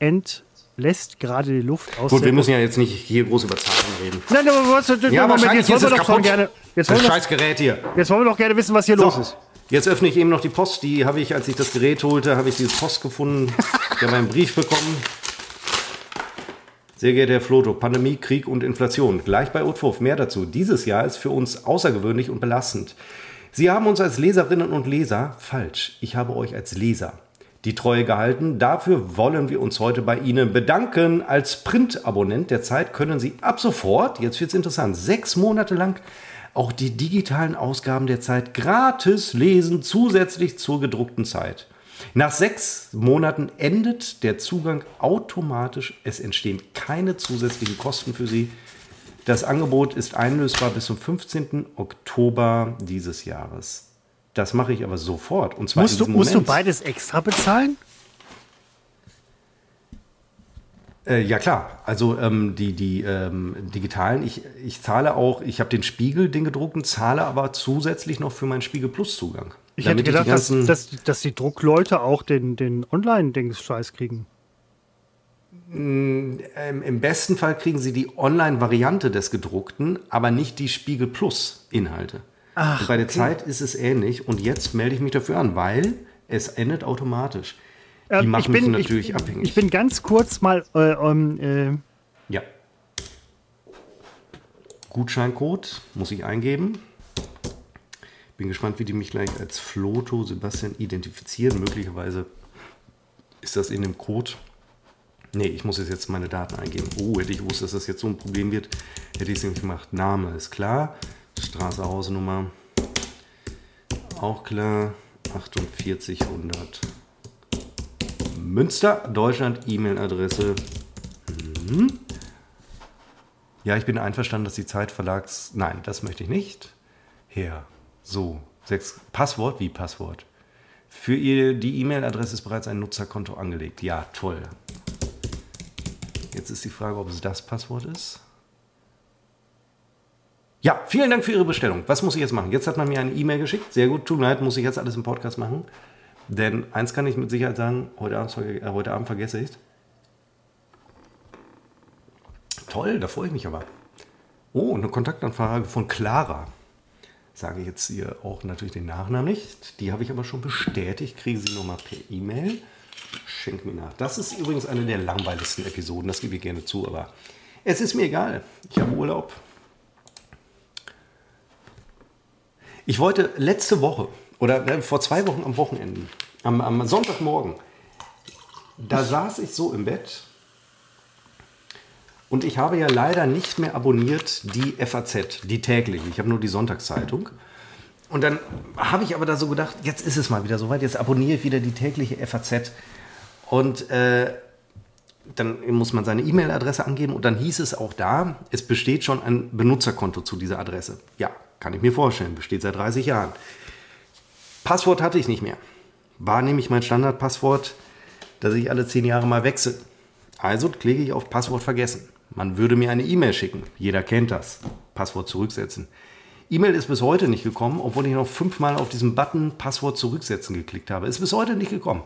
entlässt gerade die Luft aus. Gut, wir müssen ja jetzt nicht hier groß über Zahlen reden. Nein, aber was, Ja, Moment, jetzt wollen wir doch kaputt. gerne. Jetzt das wollen, wir, scheiß Gerät hier. jetzt wollen wir doch gerne wissen, was hier los So, ist. Jetzt öffne ich eben noch die Post. Die habe ich, als ich das Gerät holte, habe ich diese Post gefunden. Ich habe einen Brief bekommen. Sehr geehrter Herr Floto, Pandemie, Krieg und Inflation. Gleich bei Utwurf mehr dazu. Dieses Jahr ist für uns außergewöhnlich und belastend. Sie haben uns als Leserinnen und Leser falsch. Ich habe euch als Leser die Treue gehalten. Dafür wollen wir uns heute bei Ihnen bedanken. Als Printabonnent der Zeit können Sie ab sofort, jetzt wird es interessant, sechs Monate lang auch die digitalen Ausgaben der Zeit gratis lesen, zusätzlich zur gedruckten Zeit. Nach sechs Monaten endet der Zugang automatisch. Es entstehen keine zusätzlichen Kosten für Sie. Das Angebot ist einlösbar bis zum 15. Oktober dieses Jahres. Das mache ich aber sofort. Und zwar musst, du, musst du beides extra bezahlen? Äh, ja klar, also ähm, die, die ähm, digitalen, ich, ich zahle auch, ich habe den Spiegel, den gedruckten, zahle aber zusätzlich noch für meinen Spiegel Plus Zugang. Ich hätte gedacht, ich dass, dass, dass die Druckleute auch den, den Online-Dings-Scheiß kriegen. Mm, ähm, Im besten Fall kriegen sie die Online-Variante des gedruckten, aber nicht die Spiegel Plus-Inhalte. bei der okay. Zeit ist es ähnlich und jetzt melde ich mich dafür an, weil es endet automatisch. Die ähm, machen bin, mich natürlich ich, abhängig. Ich bin ganz kurz mal. Äh, um, äh ja. Gutscheincode muss ich eingeben. Bin gespannt, wie die mich gleich als Floto Sebastian identifizieren. Möglicherweise ist das in dem Code Nee, ich muss jetzt meine Daten eingeben. Oh, hätte ich gewusst, dass das jetzt so ein Problem wird, hätte ich es nämlich gemacht. Name ist klar. Straße, Hausnummer. Auch klar. 4800. Münster, Deutschland, E-Mail-Adresse. Mhm. Ja, ich bin einverstanden, dass die Zeit Verlags. Nein, das möchte ich nicht. Her. So. Sechs. Passwort? Wie Passwort? Für ihr, die E-Mail-Adresse ist bereits ein Nutzerkonto angelegt. Ja, toll. Jetzt ist die Frage, ob es das Passwort ist. Ja, vielen Dank für Ihre Bestellung. Was muss ich jetzt machen? Jetzt hat man mir eine E-Mail geschickt. Sehr gut, tut mir leid, muss ich jetzt alles im Podcast machen. Denn eins kann ich mit Sicherheit sagen, heute Abend, äh, heute Abend vergesse ich es. Toll, da freue ich mich aber. Oh, eine Kontaktanfrage von Clara. Sage ich jetzt hier auch natürlich den Nachnamen nicht. Die habe ich aber schon bestätigt. Kriege sie nochmal per E-Mail. Schenk mir nach. Das ist übrigens eine der langweiligsten Episoden, das gebe ich gerne zu, aber es ist mir egal. Ich habe Urlaub. Ich wollte letzte Woche oder äh, vor zwei Wochen am Wochenende, am, am Sonntagmorgen, da saß ich so im Bett und ich habe ja leider nicht mehr abonniert die FAZ, die tägliche. Ich habe nur die Sonntagszeitung. Und dann habe ich aber da so gedacht, jetzt ist es mal wieder soweit, jetzt abonniere ich wieder die tägliche FAZ. Und äh, dann muss man seine E-Mail-Adresse angeben und dann hieß es auch da, es besteht schon ein Benutzerkonto zu dieser Adresse. Ja, kann ich mir vorstellen, besteht seit 30 Jahren. Passwort hatte ich nicht mehr. War nämlich mein Standardpasswort, das ich alle 10 Jahre mal wechsle. Also klicke ich auf Passwort vergessen. Man würde mir eine E-Mail schicken. Jeder kennt das. Passwort zurücksetzen. E-Mail ist bis heute nicht gekommen, obwohl ich noch fünfmal auf diesen Button Passwort zurücksetzen geklickt habe. Ist bis heute nicht gekommen.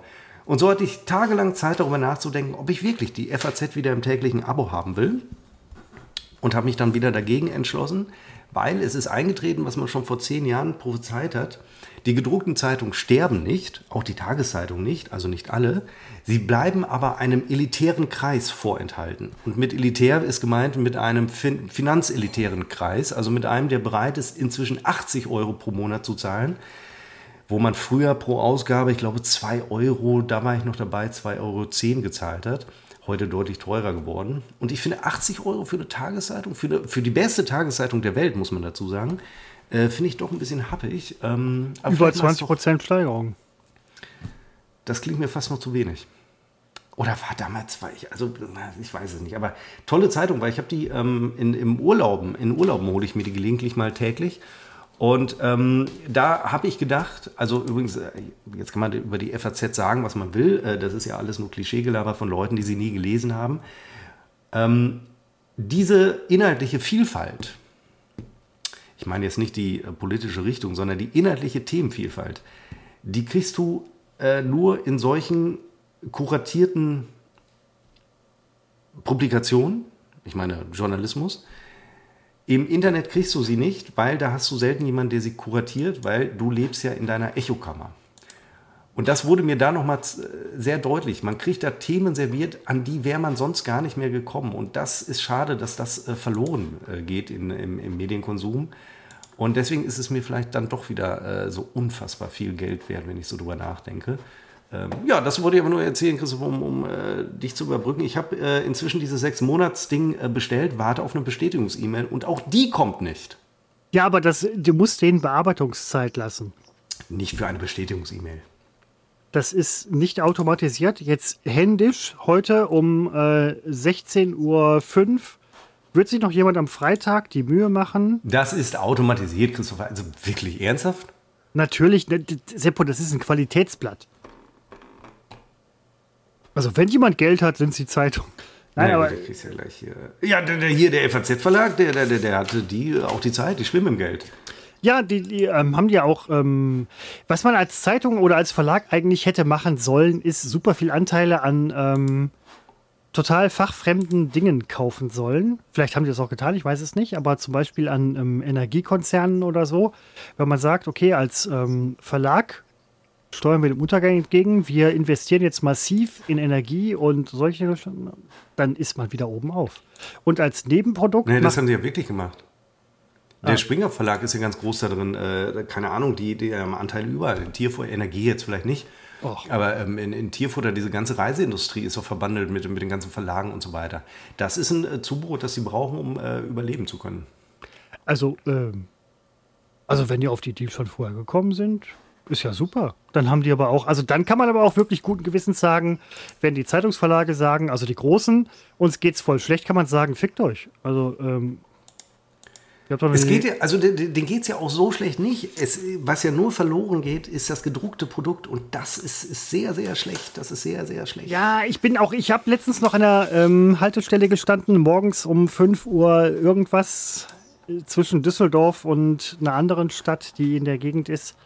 Und so hatte ich tagelang Zeit darüber nachzudenken, ob ich wirklich die FAZ wieder im täglichen Abo haben will. Und habe mich dann wieder dagegen entschlossen, weil es ist eingetreten, was man schon vor zehn Jahren prophezeit hat. Die gedruckten Zeitungen sterben nicht, auch die Tageszeitung nicht, also nicht alle. Sie bleiben aber einem elitären Kreis vorenthalten. Und mit elitär ist gemeint mit einem fin finanzelitären Kreis, also mit einem, der bereit ist, inzwischen 80 Euro pro Monat zu zahlen wo man früher pro Ausgabe, ich glaube 2 Euro, da war ich noch dabei, 2,10 Euro gezahlt hat. Heute deutlich teurer geworden. Und ich finde 80 Euro für eine Tageszeitung, für, eine, für die beste Tageszeitung der Welt, muss man dazu sagen, äh, finde ich doch ein bisschen happig. Ähm, Über 20 Prozent Steigerung. Das klingt mir fast noch zu wenig. Oder war damals, war ich, also ich weiß es nicht, aber tolle Zeitung, weil ich habe die ähm, in, im Urlauben, in Urlauben hole ich mir die gelegentlich mal täglich und ähm, da habe ich gedacht, also übrigens, äh, jetzt kann man über die FAZ sagen, was man will. Äh, das ist ja alles nur Klischeegelaber von Leuten, die sie nie gelesen haben. Ähm, diese inhaltliche Vielfalt, ich meine jetzt nicht die äh, politische Richtung, sondern die inhaltliche Themenvielfalt, die kriegst du äh, nur in solchen kuratierten Publikationen, ich meine Journalismus, im Internet kriegst du sie nicht, weil da hast du selten jemanden, der sie kuratiert, weil du lebst ja in deiner Echokammer. Und das wurde mir da nochmal sehr deutlich. Man kriegt da Themen serviert, an die wäre man sonst gar nicht mehr gekommen. Und das ist schade, dass das äh, verloren äh, geht in, im, im, Medienkonsum. Und deswegen ist es mir vielleicht dann doch wieder äh, so unfassbar viel Geld wert, wenn ich so drüber nachdenke. Ähm, ja, das wollte ich aber nur erzählen, Christoph, um, um äh, dich zu überbrücken. Ich habe äh, inzwischen dieses sechs Monats Ding äh, bestellt, warte auf eine Bestätigungs-E-Mail und auch die kommt nicht. Ja, aber das, du musst denen Bearbeitungszeit lassen. Nicht für eine Bestätigungs-E-Mail. Das ist nicht automatisiert. Jetzt händisch heute um äh, 16.05 Uhr wird sich noch jemand am Freitag die Mühe machen? Das ist automatisiert, Christopher. Also wirklich ernsthaft? Natürlich, ne, Seppo, das ist ein Qualitätsblatt. Also wenn jemand Geld hat, sind es die Zeitungen. Nein, Nein, aber. Ja, gleich hier. ja der, der hier, der FAZ-Verlag, der, der, der hatte die, auch die Zeit, die schwimmen im Geld. Ja, die, die ähm, haben ja auch, ähm, was man als Zeitung oder als Verlag eigentlich hätte machen sollen, ist super viel Anteile an ähm, total fachfremden Dingen kaufen sollen. Vielleicht haben die das auch getan, ich weiß es nicht, aber zum Beispiel an ähm, Energiekonzernen oder so. Wenn man sagt, okay, als ähm, Verlag steuern wir dem Untergang entgegen, wir investieren jetzt massiv in Energie und solche, dann ist man wieder oben auf. Und als Nebenprodukt. Nee, das haben sie ja wirklich gemacht. Der ah. Springer Verlag ist ja ganz groß da drin. Äh, keine Ahnung, die, die haben Anteile überall. Tierfuhr, Energie jetzt vielleicht nicht. Och. Aber ähm, in, in, Tierfutter, diese ganze Reiseindustrie ist auch verbandelt mit, mit den ganzen Verlagen und so weiter. Das ist ein äh, Zubrot, das sie brauchen, um äh, überleben zu können. Also, ähm, also wenn die auf die Deals schon vorher gekommen sind, ist ja super. Dann haben die aber auch, also dann kann man aber auch wirklich guten Gewissens sagen, wenn die Zeitungsverlage sagen, also die Großen, uns geht's voll schlecht, kann man sagen, fickt euch. Also ähm, es geht ja, also denen geht es ja auch so schlecht nicht. Es, was ja nur verloren geht, ist das gedruckte Produkt und das ist, ist sehr, sehr schlecht. Das ist sehr, sehr schlecht. Ja, ich bin auch, ich habe letztens noch an der ähm, Haltestelle gestanden, morgens um 5 Uhr irgendwas äh, zwischen Düsseldorf und einer anderen Stadt, die in der Gegend ist.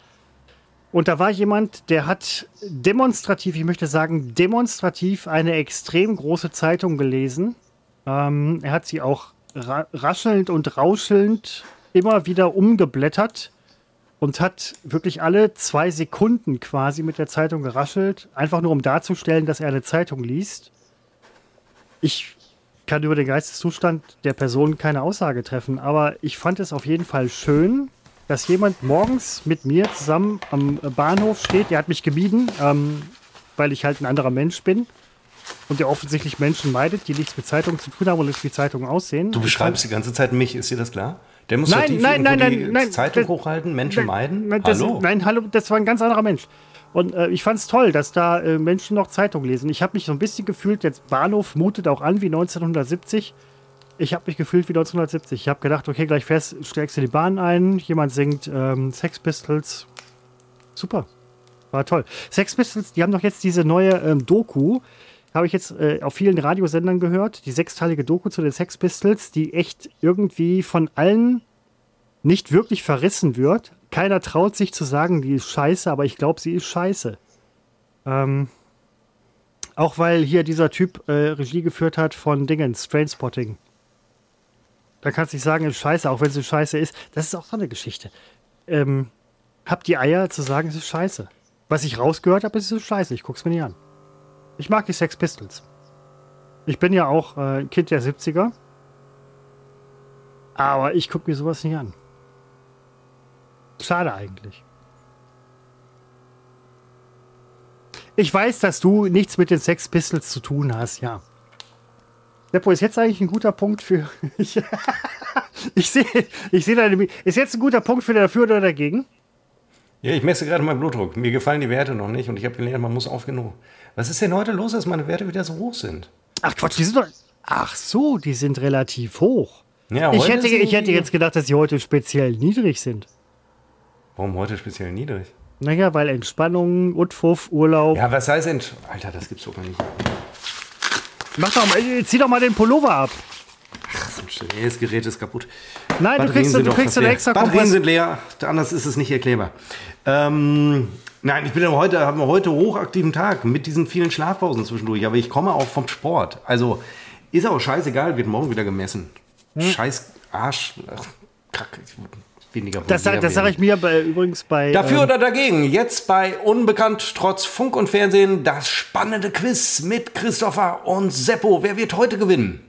Und da war jemand, der hat demonstrativ, ich möchte sagen, demonstrativ eine extrem große Zeitung gelesen. Ähm, er hat sie auch ra raschelnd und rauschelnd immer wieder umgeblättert und hat wirklich alle zwei Sekunden quasi mit der Zeitung geraschelt, einfach nur um darzustellen, dass er eine Zeitung liest. Ich kann über den Geisteszustand der Person keine Aussage treffen, aber ich fand es auf jeden Fall schön, dass jemand morgens mit mir zusammen am Bahnhof steht. Der hat mich gemieden, ähm, weil ich halt ein anderer Mensch bin und der offensichtlich Menschen meidet, die nichts mit Zeitungen zu tun haben und nicht wie Zeitungen aussehen. Du beschreibst die ganze Zeit mich, ist dir das klar? Demonstrativ nein, nein, nein, nein, nein, Zeitung das, hochhalten, Menschen meiden? Nein, das, hallo? Nein, hallo, das war ein ganz anderer Mensch. Und äh, ich fand es toll, dass da äh, Menschen noch Zeitung lesen. Ich habe mich so ein bisschen gefühlt, jetzt Bahnhof mutet auch an wie 1970. Ich habe mich gefühlt wie 1970. Ich habe gedacht, okay, gleich fährst, steigst du die Bahn ein, jemand singt ähm, Sex Pistols. Super. War toll. Sex Pistols, die haben doch jetzt diese neue ähm, Doku habe ich jetzt äh, auf vielen Radiosendern gehört, die sechsteilige Doku zu den Sex Pistols, die echt irgendwie von allen nicht wirklich verrissen wird. Keiner traut sich zu sagen, die ist scheiße, aber ich glaube, sie ist scheiße. Ähm, auch weil hier dieser Typ äh, Regie geführt hat von Dingen, Trainspotting. Da kannst du nicht sagen, ist scheiße, auch wenn sie scheiße ist. Das ist auch so eine Geschichte. Ähm, hab die Eier zu sagen, es ist scheiße. Was ich rausgehört habe, ist es scheiße. Ich guck's mir nicht an. Ich mag die Sex Pistols. Ich bin ja auch äh, Kind der 70er. Aber ich gucke mir sowas nicht an. Schade eigentlich. Ich weiß, dass du nichts mit den Sex Pistols zu tun hast, ja. Seppo, ist jetzt eigentlich ein guter Punkt für. ich sehe ich seh deine. Ist jetzt ein guter Punkt für dafür oder dagegen? Ja, ich messe gerade meinen Blutdruck. Mir gefallen die Werte noch nicht und ich habe gelernt, man muss oft genug. Was ist denn heute los, dass meine Werte wieder so hoch sind? Ach Quatsch, die sind doch. Ach so, die sind relativ hoch. Ja, ich, hätte, ich hätte jetzt gedacht, dass sie heute speziell niedrig sind. Warum heute speziell niedrig? Naja, weil Entspannung, Utfuff, Urlaub. Ja, was heißt Ent... Alter, das gibt's doch gar nicht. Mach doch mal, äh, zieh doch mal den Pullover ab. Ach, so ein das Gerät ist kaputt. Nein, Batterien du kriegst, du kriegst eine extra Batterien Kompress sind leer, anders ist es nicht erklärbar. Ähm, nein, ich bin heute, habe heute hochaktiven Tag mit diesen vielen Schlafpausen zwischendurch, aber ich komme auch vom Sport. Also ist auch scheißegal, wird morgen wieder gemessen. Hm. Scheiß Arsch. Ach, Kack. Weniger das sage ich mir bei, übrigens bei. Dafür ähm, oder dagegen? Jetzt bei Unbekannt trotz Funk und Fernsehen das spannende Quiz mit Christopher und Seppo. Wer wird heute gewinnen?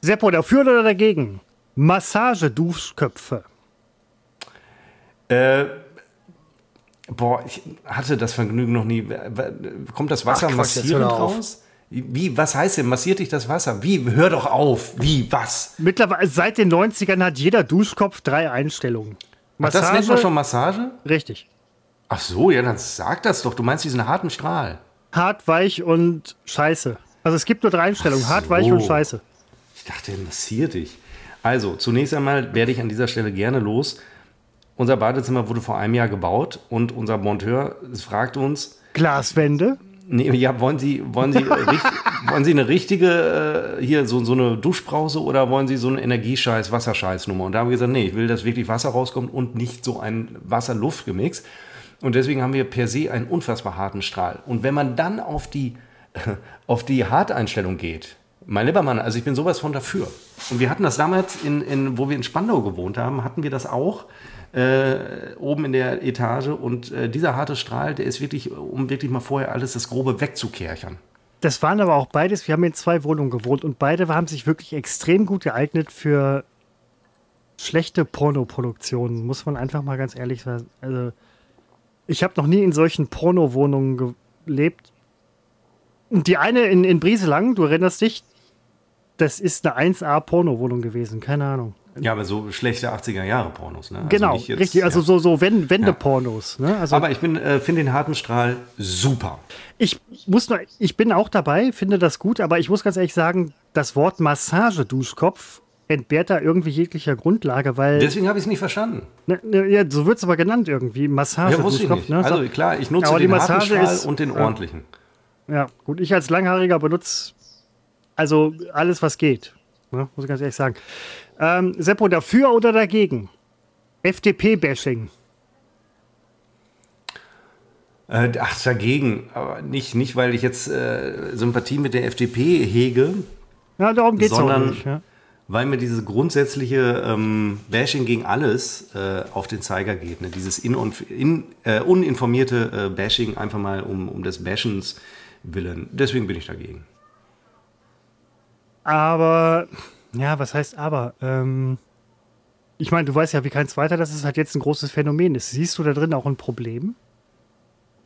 Seppo, dafür oder dagegen? Massage-Duschköpfe. Äh, boah, ich hatte das Vergnügen noch nie. Kommt das Wasser Ach, massierend raus? Wie, was heißt denn, massiert dich das Wasser? Wie, hör doch auf. Wie, was? Mittlerweile, seit den 90ern hat jeder Duschkopf drei Einstellungen. Ach, das nennt man schon Massage? Richtig. Ach so, ja, dann sag das doch. Du meinst diesen harten Strahl. Hart, weich und scheiße. Also es gibt nur drei Einstellungen, Ach hart, so. weich und scheiße. Ich dachte, er massiert dich. Also, zunächst einmal werde ich an dieser Stelle gerne los. Unser Badezimmer wurde vor einem Jahr gebaut und unser Monteur fragt uns, Glaswände. Nee, ja, wollen Sie, wollen Sie, richt, wollen Sie eine richtige, äh, hier, so, so eine Duschbrause oder wollen Sie so eine Energiescheiß, Wasserscheißnummer? Und da haben wir gesagt, nee, ich will, dass wirklich Wasser rauskommt und nicht so ein Wasser-Luft-Gemix. Und deswegen haben wir per se einen unfassbar harten Strahl. Und wenn man dann auf die, auf die Harteinstellung geht, mein lieber Mann, also ich bin sowas von dafür. Und wir hatten das damals, in, in, wo wir in Spandau gewohnt haben, hatten wir das auch äh, oben in der Etage. Und äh, dieser harte Strahl, der ist wirklich, um wirklich mal vorher alles das Grobe wegzukerchern. Das waren aber auch beides, wir haben in zwei Wohnungen gewohnt und beide haben sich wirklich extrem gut geeignet für schlechte Pornoproduktionen, muss man einfach mal ganz ehrlich sagen. Also, ich habe noch nie in solchen Porno-Wohnungen gelebt. Und die eine in, in Brieselang, du erinnerst dich, das ist eine 1A-Porno-Wohnung gewesen, keine Ahnung. Ja, aber so schlechte 80er-Jahre-Pornos. Ne? Also genau, jetzt- richtig, also ja. so, so Wend- Wendepornos. Ne? Also Aber ich bin, äh, finde den harten Strahl super. ich muss nur, ich bin auch dabei, finde das gut, aber ich muss ganz ehrlich sagen, das Wort Massage-Duschkopf entbehrt da irgendwie jeglicher Grundlage, weil, Deswegen habe ich es nicht verstanden. ne, ne, ja, so wird es aber genannt irgendwie, Ja, wusste ich Massage-Duschkopf. nicht. ne? Also So- klar, ich nutze Aber die den harten Massage Strahl ist- und den ja. ordentlichen. Ja, gut, ich als Langhaariger benutze also alles, was geht. Ne? Muss ich ganz ehrlich sagen. Ähm, Seppo, dafür oder dagegen? FDP-Bashing. Äh, ach, dagegen. Aber nicht, nicht weil ich jetzt äh, Sympathie mit der FDP hege, Ja, darum geht es auch nicht. Ja? weil mir dieses grundsätzliche ähm, Bashing gegen alles äh, auf den Zeiger geht. Ne? Dieses in, in, äh, uninformierte äh, Bashing einfach mal um, um des Bashens willen. Deswegen bin ich dagegen. Aber, ja, was heißt aber? Ähm, ich meine, du weißt ja wie kein zweiter, dass es halt jetzt ein großes Phänomen ist. Siehst du da drin auch ein Problem?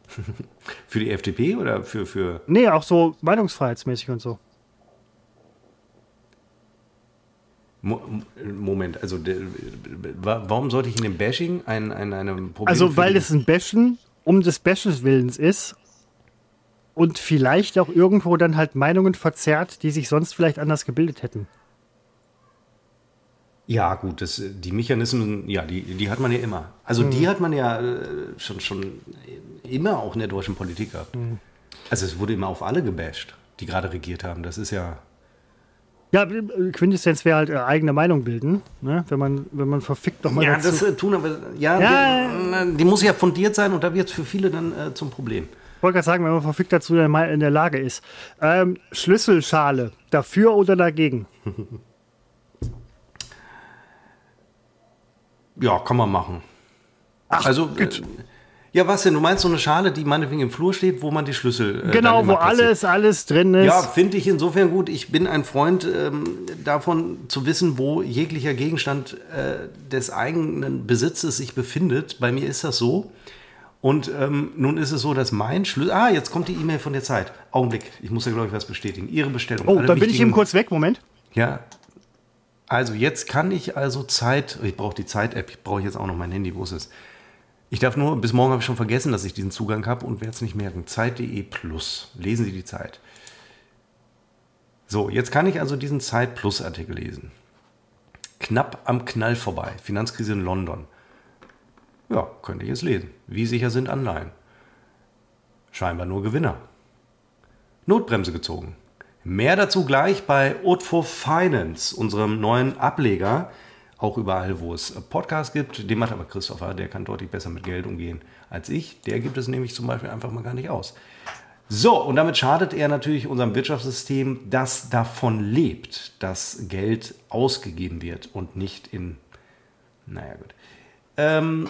Für die FDP oder für, für Nee, auch so meinungsfreiheitsmäßig und so. Mo Moment, also warum sollte ich in dem Bashing ein, ein, einem Problem Also, weil die- es ein Bashen um des Bashes Willens ist und vielleicht auch irgendwo dann halt Meinungen verzerrt, die sich sonst vielleicht anders gebildet hätten. Ja, gut, das, die Mechanismen, ja, die, die hat man ja immer. Also Mhm. die hat man ja äh, schon, schon immer auch in der deutschen Politik gehabt. Mhm. Also es wurde immer auf alle gebasht, die gerade regiert haben. Das ist ja. Ja, Quintessenz wäre halt äh, eigene Meinung bilden, ne? wenn, man, wenn man verfickt doch mal Ja, dazu. das äh, tun aber. Ja, Ja. Die, die muss ja fundiert sein und da wird es für viele dann äh, zum Problem. Ich wollte gerade sagen, wenn man verfickt dazu in der- in der Lage ist. Ähm, Schlüsselschale, dafür oder dagegen? Ja, kann man machen. Ach, also. Äh, gut. ja, was denn? Du meinst so eine Schale, die meinetwegen im Flur steht, wo man die Schlüssel. Äh, dann genau, wo alles, alles drin ist. Ja, finde ich insofern gut. Ich bin ein Freund ähm, davon zu wissen, wo jeglicher Gegenstand äh, des eigenen Besitzes sich befindet. Bei mir ist das so. Und ähm, nun ist es so, dass mein Schlüssel. Ah, jetzt kommt die E-Mail von der Zeit. Augenblick, ich muss ja, glaube ich, was bestätigen. Ihre Bestellung. oh, alle da bin ich eben kurz weg, Moment. Ja. Also, jetzt kann ich also Zeit. Ich brauche die Zeit-App. Ich brauche jetzt auch noch mein Handy. Wo ist es? Ich darf nur, bis morgen habe ich schon vergessen, dass ich diesen Zugang habe und werde es nicht merken. Zeit.de Plus. Lesen Sie die Zeit. So, jetzt kann ich also diesen Zeit Plus Artikel lesen. Knapp am Knall vorbei. Finanzkrise in London. Ja, könnte ich es lesen. Wie sicher sind Anleihen? Scheinbar nur Gewinner. Notbremse gezogen. Mehr dazu gleich bei Otfo Finance, unserem neuen Ableger. Auch überall, wo es Podcasts gibt. Den macht aber Christopher, der kann deutlich besser mit Geld umgehen als ich. Der gibt es nämlich zum Beispiel einfach mal gar nicht aus. So, und damit schadet er natürlich unserem Wirtschaftssystem, das davon lebt, dass Geld ausgegeben wird und nicht in. Naja, gut. Ähm,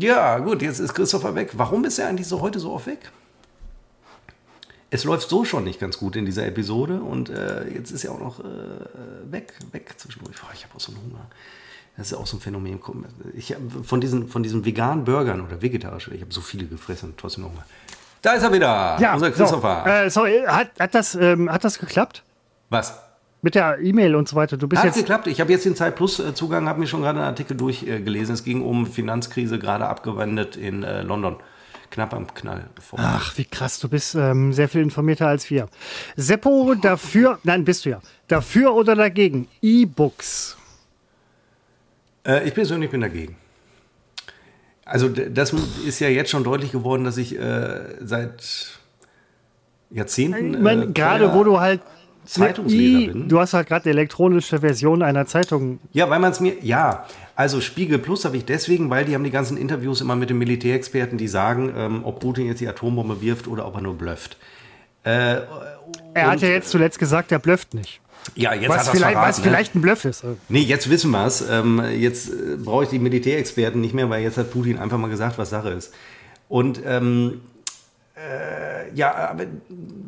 ja, gut, jetzt ist Christopher weg. Warum ist er eigentlich so heute so oft weg? Es läuft so schon nicht ganz gut in dieser Episode und äh, jetzt ist er auch noch äh, weg, weg zwischendurch. Boah, ich habe auch so einen Hunger. Das ist ja auch so ein Phänomen. Ich von diesen, von diesen veganen Burgern oder vegetarisch, ich habe so viele gefressen trotzdem noch mal. Da ist er wieder, Ja, unser Christopher. So, äh, sorry, hat, hat, das, ähm, hat das geklappt? Was? Mit der E-Mail und so weiter. Du bist Hat jetzt. geklappt. Ich habe jetzt den Zeit Plus äh, Zugang, habe mir schon gerade einen Artikel durchgelesen. es ging um Finanzkrise, gerade abgewendet in äh, London. Knapp am Knall. vorbei. Ach, wie krass, du bist ähm, sehr viel informierter als wir. Seppo, dafür, nein, bist du ja. Dafür oder dagegen? E-Books. Äh, ich persönlich bin dagegen. Also das ist ja jetzt schon deutlich geworden, dass ich äh, seit Jahrzehnten Ich meine, äh, gerade wo du halt. Zeitungsleser bin. Du hast halt gerade elektronische Version einer Zeitung. Ja, weil man es mir, ja, also Spiegel Plus habe ich deswegen, weil die haben die ganzen Interviews immer mit den Militärexperten, die sagen, ähm, ob Putin jetzt die Atombombe wirft oder ob er nur blufft. Er hat ja jetzt zuletzt gesagt, er blöfft nicht. Ja, jetzt Was hat vielleicht, verraten, was ne? vielleicht ein Bluff ist. Nee, jetzt wissen wir es. Ähm, jetzt äh, brauche ich die Militärexperten nicht mehr, weil jetzt hat Putin einfach mal gesagt, was Sache ist. Und ähm, äh, ja, aber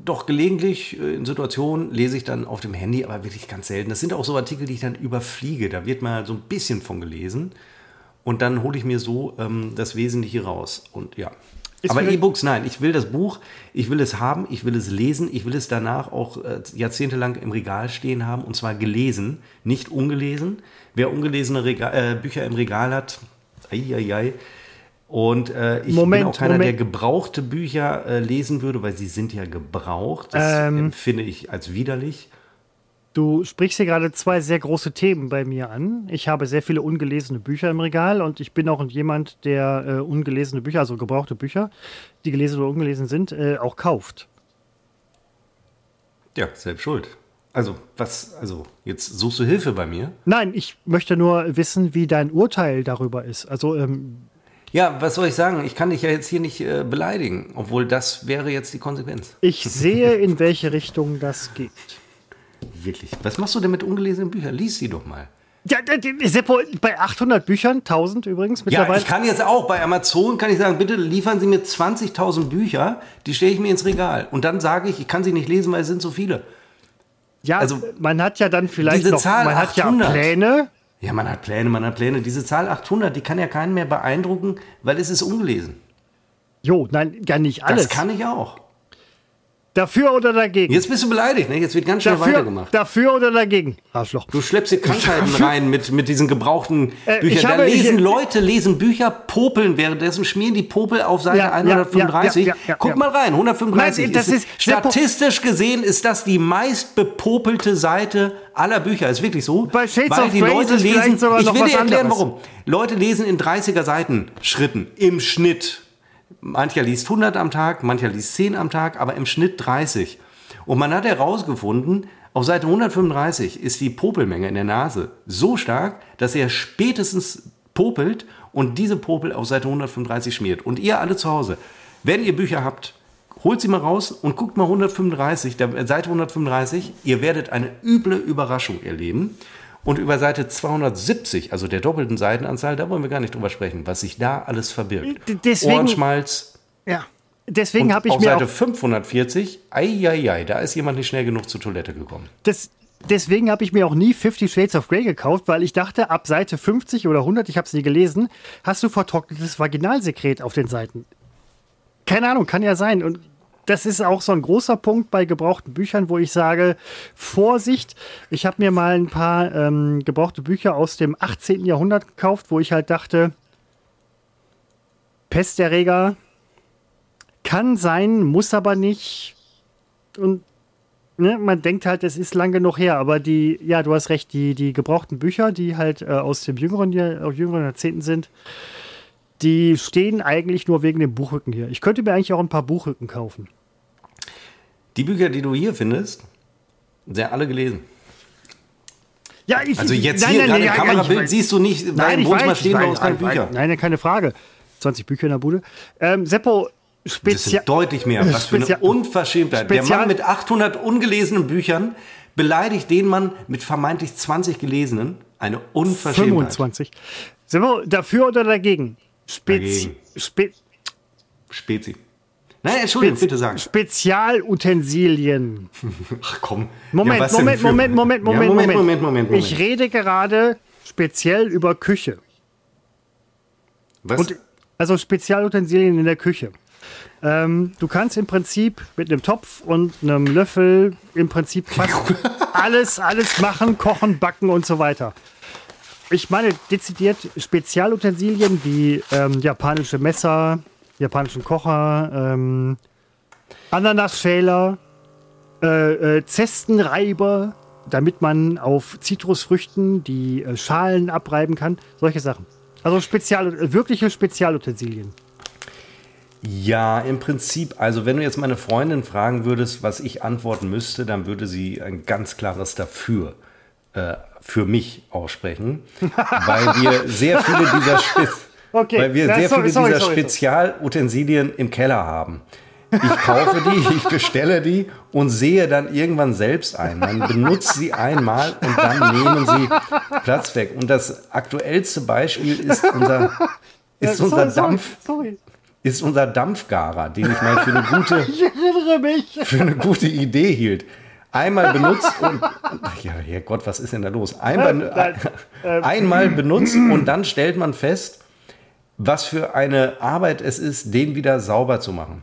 doch gelegentlich äh, in Situationen lese ich dann auf dem Handy, aber wirklich ganz selten. Das sind auch so Artikel, die ich dann überfliege. Da wird mal so ein bisschen von gelesen. Und dann hole ich mir so ähm, das Wesentliche raus. Und ja. Ist aber E-Books, nein, ich will das Buch, ich will es haben, ich will es lesen, ich will es danach auch äh, jahrzehntelang im Regal stehen haben und zwar gelesen, nicht ungelesen. Wer ungelesene Rega äh, Bücher im Regal hat, ei. Und äh, ich Moment, bin auch keiner, Moment. der gebrauchte Bücher äh, lesen würde, weil sie sind ja gebraucht. Das Ähm. empfinde ich als widerlich. Du sprichst hier gerade zwei sehr große Themen bei mir an. Ich habe sehr viele ungelesene Bücher im Regal und ich bin auch jemand, der äh, ungelesene Bücher, also gebrauchte Bücher, die gelesen oder ungelesen sind, äh, auch kauft. Ja, selbst schuld. Also, was, also, jetzt suchst du Hilfe bei mir? Nein, ich möchte nur wissen, wie dein Urteil darüber ist. Also, ähm, Ja, was soll ich sagen? Ich kann dich ja jetzt hier nicht äh, beleidigen, obwohl das wäre jetzt die Konsequenz. ich sehe, in welche Richtung das geht. Wirklich. Was machst du denn mit ungelesenen Büchern? Lies sie doch mal. Ja, Seppo, bei 800 Büchern, 1000 übrigens Ja, mittlerweile. ich kann jetzt auch bei Amazon, kann ich sagen, bitte liefern Sie mir 20.000 Bücher, die stelle ich mir ins Regal. Und dann sage ich, ich kann sie nicht lesen, weil es sind so viele. ja, also, man hat ja dann vielleicht diese noch, Zahl man hat 800. ja Pläne. Ja, man hat Pläne, man hat Pläne. Diese Zahl 800, die kann ja keinen mehr beeindrucken, weil es ist ungelesen. Jo, nein, ja nicht alles. Das kann ich auch. Dafür oder dagegen? Jetzt bist du beleidigt, ne? Jetzt wird ganz schnell dafür, weitergemacht. dafür oder dagegen? Arschloch. Du schleppst hier Krankheiten Dafür- rein mit, mit diesen gebrauchten Äh, Büchern. habe- lesen ich- Leute, lesen Bücher, popeln währenddessen, schmieren die Popel auf Seite Ja, ja, 135. ja, ja, ja, Guck ja. mal rein, 135. Nein, das ist- statistisch gesehen ist das die meist bepopelte Seite aller Bücher. Ist wirklich so. Bei Shades weil of die Leute ist lesen. ich noch will was dir erklären, anderes. warum. Leute lesen in 30er Seiten Schritten im Schnitt. Mancher liest 100 am Tag, mancher liest 10 am Tag, aber im Schnitt 30. Und man hat herausgefunden, auf Seite 135 ist die Popelmenge in der Nase so stark, dass er spätestens popelt und diese Popel auf Seite 135 schmiert. Und ihr alle zu Hause, wenn ihr Bücher habt, holt sie mal raus und guckt mal 135, der, äh, Seite 135. Ihr werdet eine üble Überraschung erleben. Und über Seite 270, also der doppelten Seitenanzahl, da wollen wir gar nicht drüber sprechen, was sich da alles verbirgt. Deswegen- Ohrenschmalz, Ja. Deswegen habe ich auf mir Seite auch, 540, ei, da ist jemand nicht schnell genug zur Toilette gekommen. das, deswegen habe ich mir auch nie Fifty Shades of Grey gekauft, weil ich dachte, ab Seite 50 oder 100, ich habe es nie gelesen, hast du vertrocknetes Vaginalsekret auf den Seiten. Keine Ahnung, kann ja sein. Und das ist auch so ein großer Punkt bei gebrauchten Büchern, wo ich sage, Vorsicht, ich habe mir mal ein paar ähm, gebrauchte Bücher aus dem 18. Jahrhundert gekauft, wo ich halt dachte, Pesterreger kann sein, muss aber nicht. Und ne, man denkt halt, es ist lang genug her, aber die, ja, du hast recht, die, die gebrauchten Bücher, die halt äh, aus dem jüngeren, jüngeren Jahrzehnten sind, die stehen eigentlich nur wegen dem Buchrücken hier. Ich könnte mir eigentlich auch ein paar Buchrücken kaufen. Die Bücher, die du hier findest, sind ja alle gelesen. Ja, ich, Also jetzt nein, hier nein, gerade nein, Kamerabild siehst du nicht, Nein, im Wohnzimmer weiß, stehen bei uns keine nein, Bücher. Nein, keine Frage. 20 Bücher in der Bude. Ähm, Seppo, Das speziell. sind deutlich mehr. Was für eine Spezial- Unverschämtheit. Der Spezial- Mann mit 800 ungelesenen Büchern beleidigt den Mann mit vermeintlich 20 gelesenen. Eine Unverschämtheit. 25. Seppo, dafür oder dagegen? Spezi. Spe Spezi. Nein, Entschuldigung, bitte sagen. Spezialutensilien. Ach komm. Moment, Ja, Moment, für- Moment, Moment, Ja, Moment, Moment, Moment, Moment, Moment. Ich rede gerade speziell über Küche. was? Und, also Spezialutensilien in der Küche. Ähm, du kannst im Prinzip mit einem Topf und einem Löffel im Prinzip fast alles, alles machen, kochen, backen und so weiter. Ich meine dezidiert Spezialutensilien wie ähm, japanische Messer, japanischen Kocher, ähm, Ananasschäler, äh, äh, Zestenreiber, damit man auf Zitrusfrüchten die äh, Schalen abreiben kann. Solche Sachen. Also Spezial, wirkliche Spezialutensilien. Ja, im Prinzip, also wenn du jetzt meine Freundin fragen würdest, was ich antworten müsste, dann würde sie ein ganz klares dafür äh, für mich aussprechen, weil wir sehr viele dieser, Spe okay. weil wir ja, sehr sorry, viele sorry, dieser sorry, Spezialutensilien im Keller haben. Ich kaufe die, ich bestelle die und sehe dann irgendwann selbst ein. Man benutzt sie einmal und dann nehmen sie Platz weg. Und das aktuellste Beispiel ist unser, ist ja, unser Dampf. Sorry, ist unser Dampfgarer, den ich mal für eine gute, für eine gute Idee hielt. Einmal benutzt und ja, Herrgott, was ist denn da los? Einmal, einmal benutzt und dann stellt man fest, was für eine Arbeit es ist, den wieder sauber zu machen.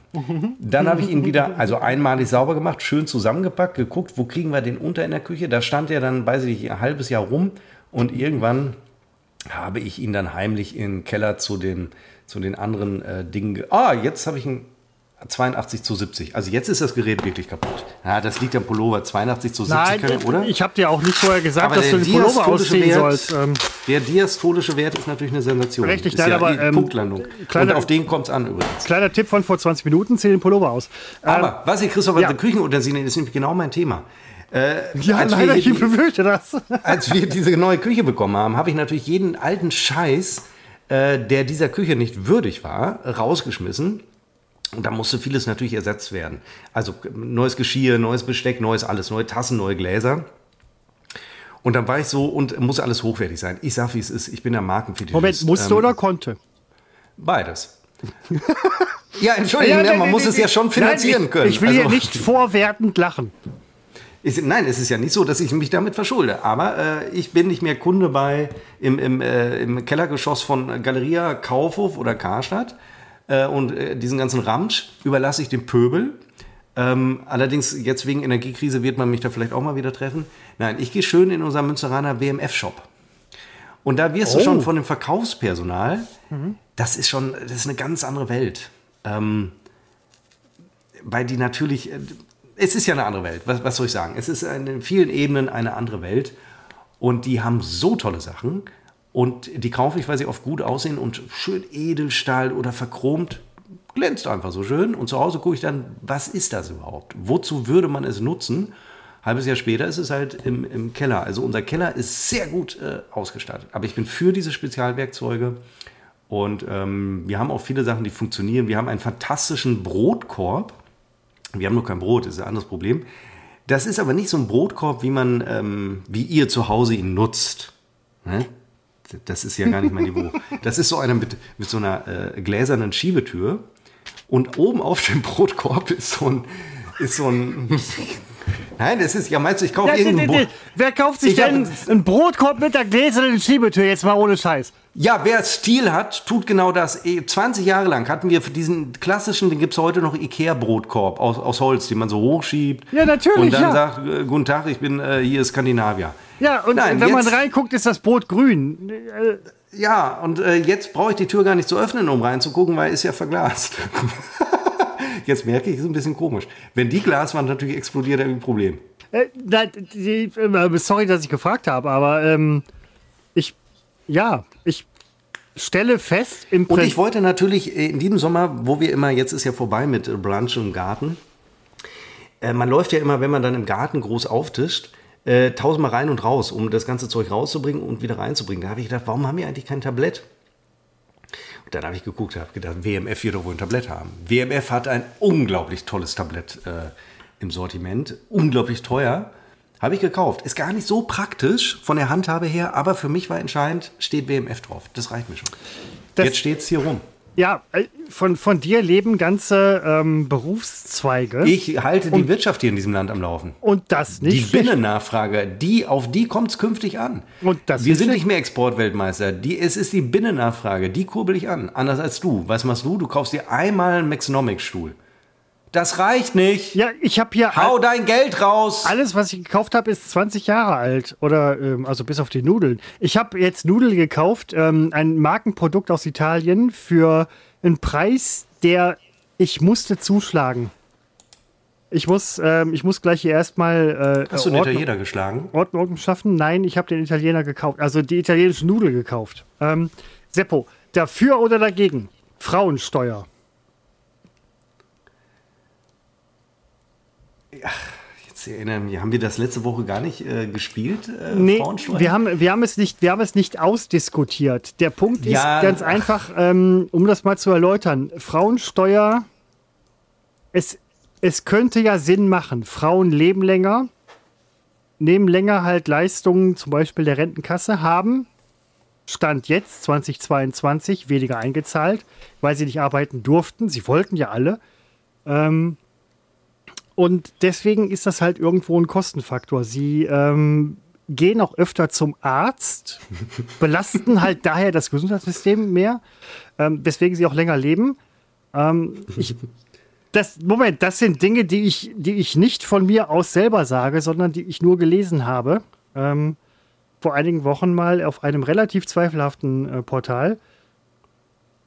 Dann habe ich ihn wieder, also einmalig sauber gemacht, schön zusammengepackt, geguckt, wo kriegen wir den unter in der Küche. Da stand er dann, weiß ich nicht, ein halbes Jahr rum und irgendwann habe ich ihn dann heimlich in den Keller zu den, zu den anderen äh, Dingen. Ah, jetzt habe ich ihn 82 zu 70. Also jetzt ist das Gerät wirklich kaputt. Ja, das liegt am Pullover. 82 zu 70, Nein, oder? Ich habe dir auch nicht vorher gesagt, aber dass du den Pullover ausziehen Wert, sollst. Ähm. Der diastolische Wert ist natürlich eine Sensation. Richtig, ist ja aber ähm, Punktlandung. Kleiner, Und auf den kommt es an übrigens. Kleiner Tipp von vor 20 Minuten, zieh den Pullover aus. Aber ähm, was ich, Christoph, ja. Küchenutensilien ist nämlich genau mein Thema. Äh, ja, leider, ich befürchte das. als wir diese neue Küche bekommen haben, habe ich natürlich jeden alten Scheiß, äh, der dieser Küche nicht würdig war, rausgeschmissen und da musste vieles natürlich ersetzt werden. Also neues Geschirr, neues Besteck, neues alles, neue Tassen, neue Gläser. Und dann war ich so und muss alles hochwertig sein. Ich sag, wie es ist. Ich bin der Markenfetischist. Moment, musste ähm, oder konnte? Beides. ja, Entschuldigung, ja, ja, man nee, muss nee, es ja schon finanzieren nein, können. Ich will also, hier nicht vorwertend lachen. Ist, nein, es ist ja nicht so, dass ich mich damit verschulde. Aber äh, ich bin nicht mehr Kunde bei im, im, äh, im Kellergeschoss von Galeria Kaufhof oder Karstadt äh, und äh, diesen ganzen Ramsch überlasse ich dem Pöbel. Ähm, allerdings jetzt wegen Energiekrise wird man mich da vielleicht auch mal wieder treffen. Nein, ich gehe schön in unseren Münsteraner WMF-Shop. Und da wirst oh. du schon von dem Verkaufspersonal, mhm. das ist schon, das ist eine ganz andere Welt. Ähm, weil die natürlich, äh, es ist ja eine andere Welt, was, was soll ich sagen? Es ist in vielen Ebenen eine andere Welt. Und die haben so tolle Sachen. Und die kaufe ich, weil sie oft gut aussehen und schön Edelstahl oder verchromt. Glänzt einfach so schön. Und zu Hause gucke ich dann, was ist das überhaupt? Wozu würde man es nutzen? Halbes Jahr später ist es halt im, im Keller. Also unser Keller ist sehr gut äh, ausgestattet. Aber ich bin für diese Spezialwerkzeuge. Und ähm, wir haben auch viele Sachen, die funktionieren. Wir haben einen fantastischen Brotkorb. Wir haben nur kein Brot, das ist ein anderes Problem. Das ist aber nicht so ein Brotkorb, wie man, ähm, wie ihr zu Hause ihn nutzt. Ne? Das ist ja gar nicht mein Niveau. Das ist so einer mit, mit so einer äh, gläsernen Schiebetür. Und oben auf dem Brotkorb ist so ein, ist so ein Nein, das ist, ja meinst du, ich kaufe irgendein Brot. Wer kauft sich ich denn hab, einen Brotkorb mit der gläsernen Schiebetür, jetzt mal ohne Scheiß? Ja, wer Stil hat, tut genau das. 20 Jahre lang hatten wir für diesen klassischen, den gibt es heute noch, Ikea-Brotkorb aus, aus Holz, den man so hochschiebt. Ja, natürlich. Und dann ja. sagt, äh, guten Tag, ich bin äh, hier Skandinavier. Ja, und Nein, wenn jetzt, man reinguckt, ist das Brot grün. Ja, und äh, jetzt brauche ich die Tür gar nicht zu öffnen, um reinzugucken, weil ist ja verglast. jetzt merke ich, ist ein bisschen komisch. Wenn die Glaswand natürlich explodiert, dann ein Problem. Äh, die, äh, sorry, dass ich gefragt habe, aber ähm, ich, ja, ich stelle fest im Prinzip. Und ich wollte natürlich in diesem Sommer, wo wir immer, jetzt ist ja vorbei mit Brunch im Garten, äh, man läuft ja immer, wenn man dann im Garten groß auftischt, äh, tausendmal rein und raus, um das ganze Zeug rauszubringen und wieder reinzubringen. Da habe ich gedacht, warum haben wir eigentlich kein Tablett? Und dann habe ich geguckt, habe gedacht, WMF wird doch wohl ein Tablett haben. WMF hat ein unglaublich tolles Tablett äh, im Sortiment, unglaublich teuer. Habe ich gekauft. Ist gar nicht so praktisch von der Handhabe her, aber für mich war entscheidend, steht WMF drauf. Das reicht mir schon. Das, Jetzt steht es hier rum. Ja, äh, von, von dir leben ganze ähm, Berufszweige. Ich halte die Wirtschaft hier in diesem Land am Laufen. und das nicht Die. Binnennachfrage, die, auf die kommt es künftig an. Und das Wir sind schlecht. nicht mehr Exportweltmeister. Die, es ist die Binnennachfrage, die kurbel ich an. Anders als du. Was machst du? Du kaufst dir einmal einen Maxnomic-Stuhl. Das reicht nicht. Ja, ich habe hier Hau dein Geld raus. alles, was ich gekauft habe, ist 20 Jahre alt. Oder, ähm, also bis auf die Nudeln. Ich habe jetzt Nudeln gekauft, ähm, ein Markenprodukt aus Italien für einen Preis, der ich musste zuschlagen. Ich muss, ähm, ich muss gleich hier erstmal äh, Hast du den Ordnung- Italiener geschlagen? Ordnung schaffen? Nein, ich habe den Italiener gekauft. Also die italienische Nudel gekauft. Ähm, Seppo, dafür oder dagegen? Frauensteuer. Jetzt erinnere mich, haben wir das letzte Woche gar nicht äh, gespielt? Äh, Nee, wir haben, wir, haben es nicht, wir haben es nicht ausdiskutiert. Der Punkt ist Ja, ganz ach. einfach, ähm, um das mal zu erläutern. Frauensteuer, es, es könnte ja Sinn machen. Frauen leben länger, nehmen länger halt Leistungen, zum Beispiel der Rentenkasse, haben Stand jetzt 2022 weniger eingezahlt, weil sie nicht arbeiten durften. Sie wollten ja alle. Ähm, und deswegen ist das halt irgendwo ein Kostenfaktor. Sie ähm, gehen auch öfter zum Arzt, belasten halt daher das Gesundheitssystem mehr, ähm, weswegen sie auch länger leben. Ähm, ich, das, Moment, das sind Dinge, die ich, die ich nicht von mir aus selber sage, sondern die ich nur gelesen habe. Ähm, vor einigen Wochen mal auf einem relativ zweifelhaften äh, Portal.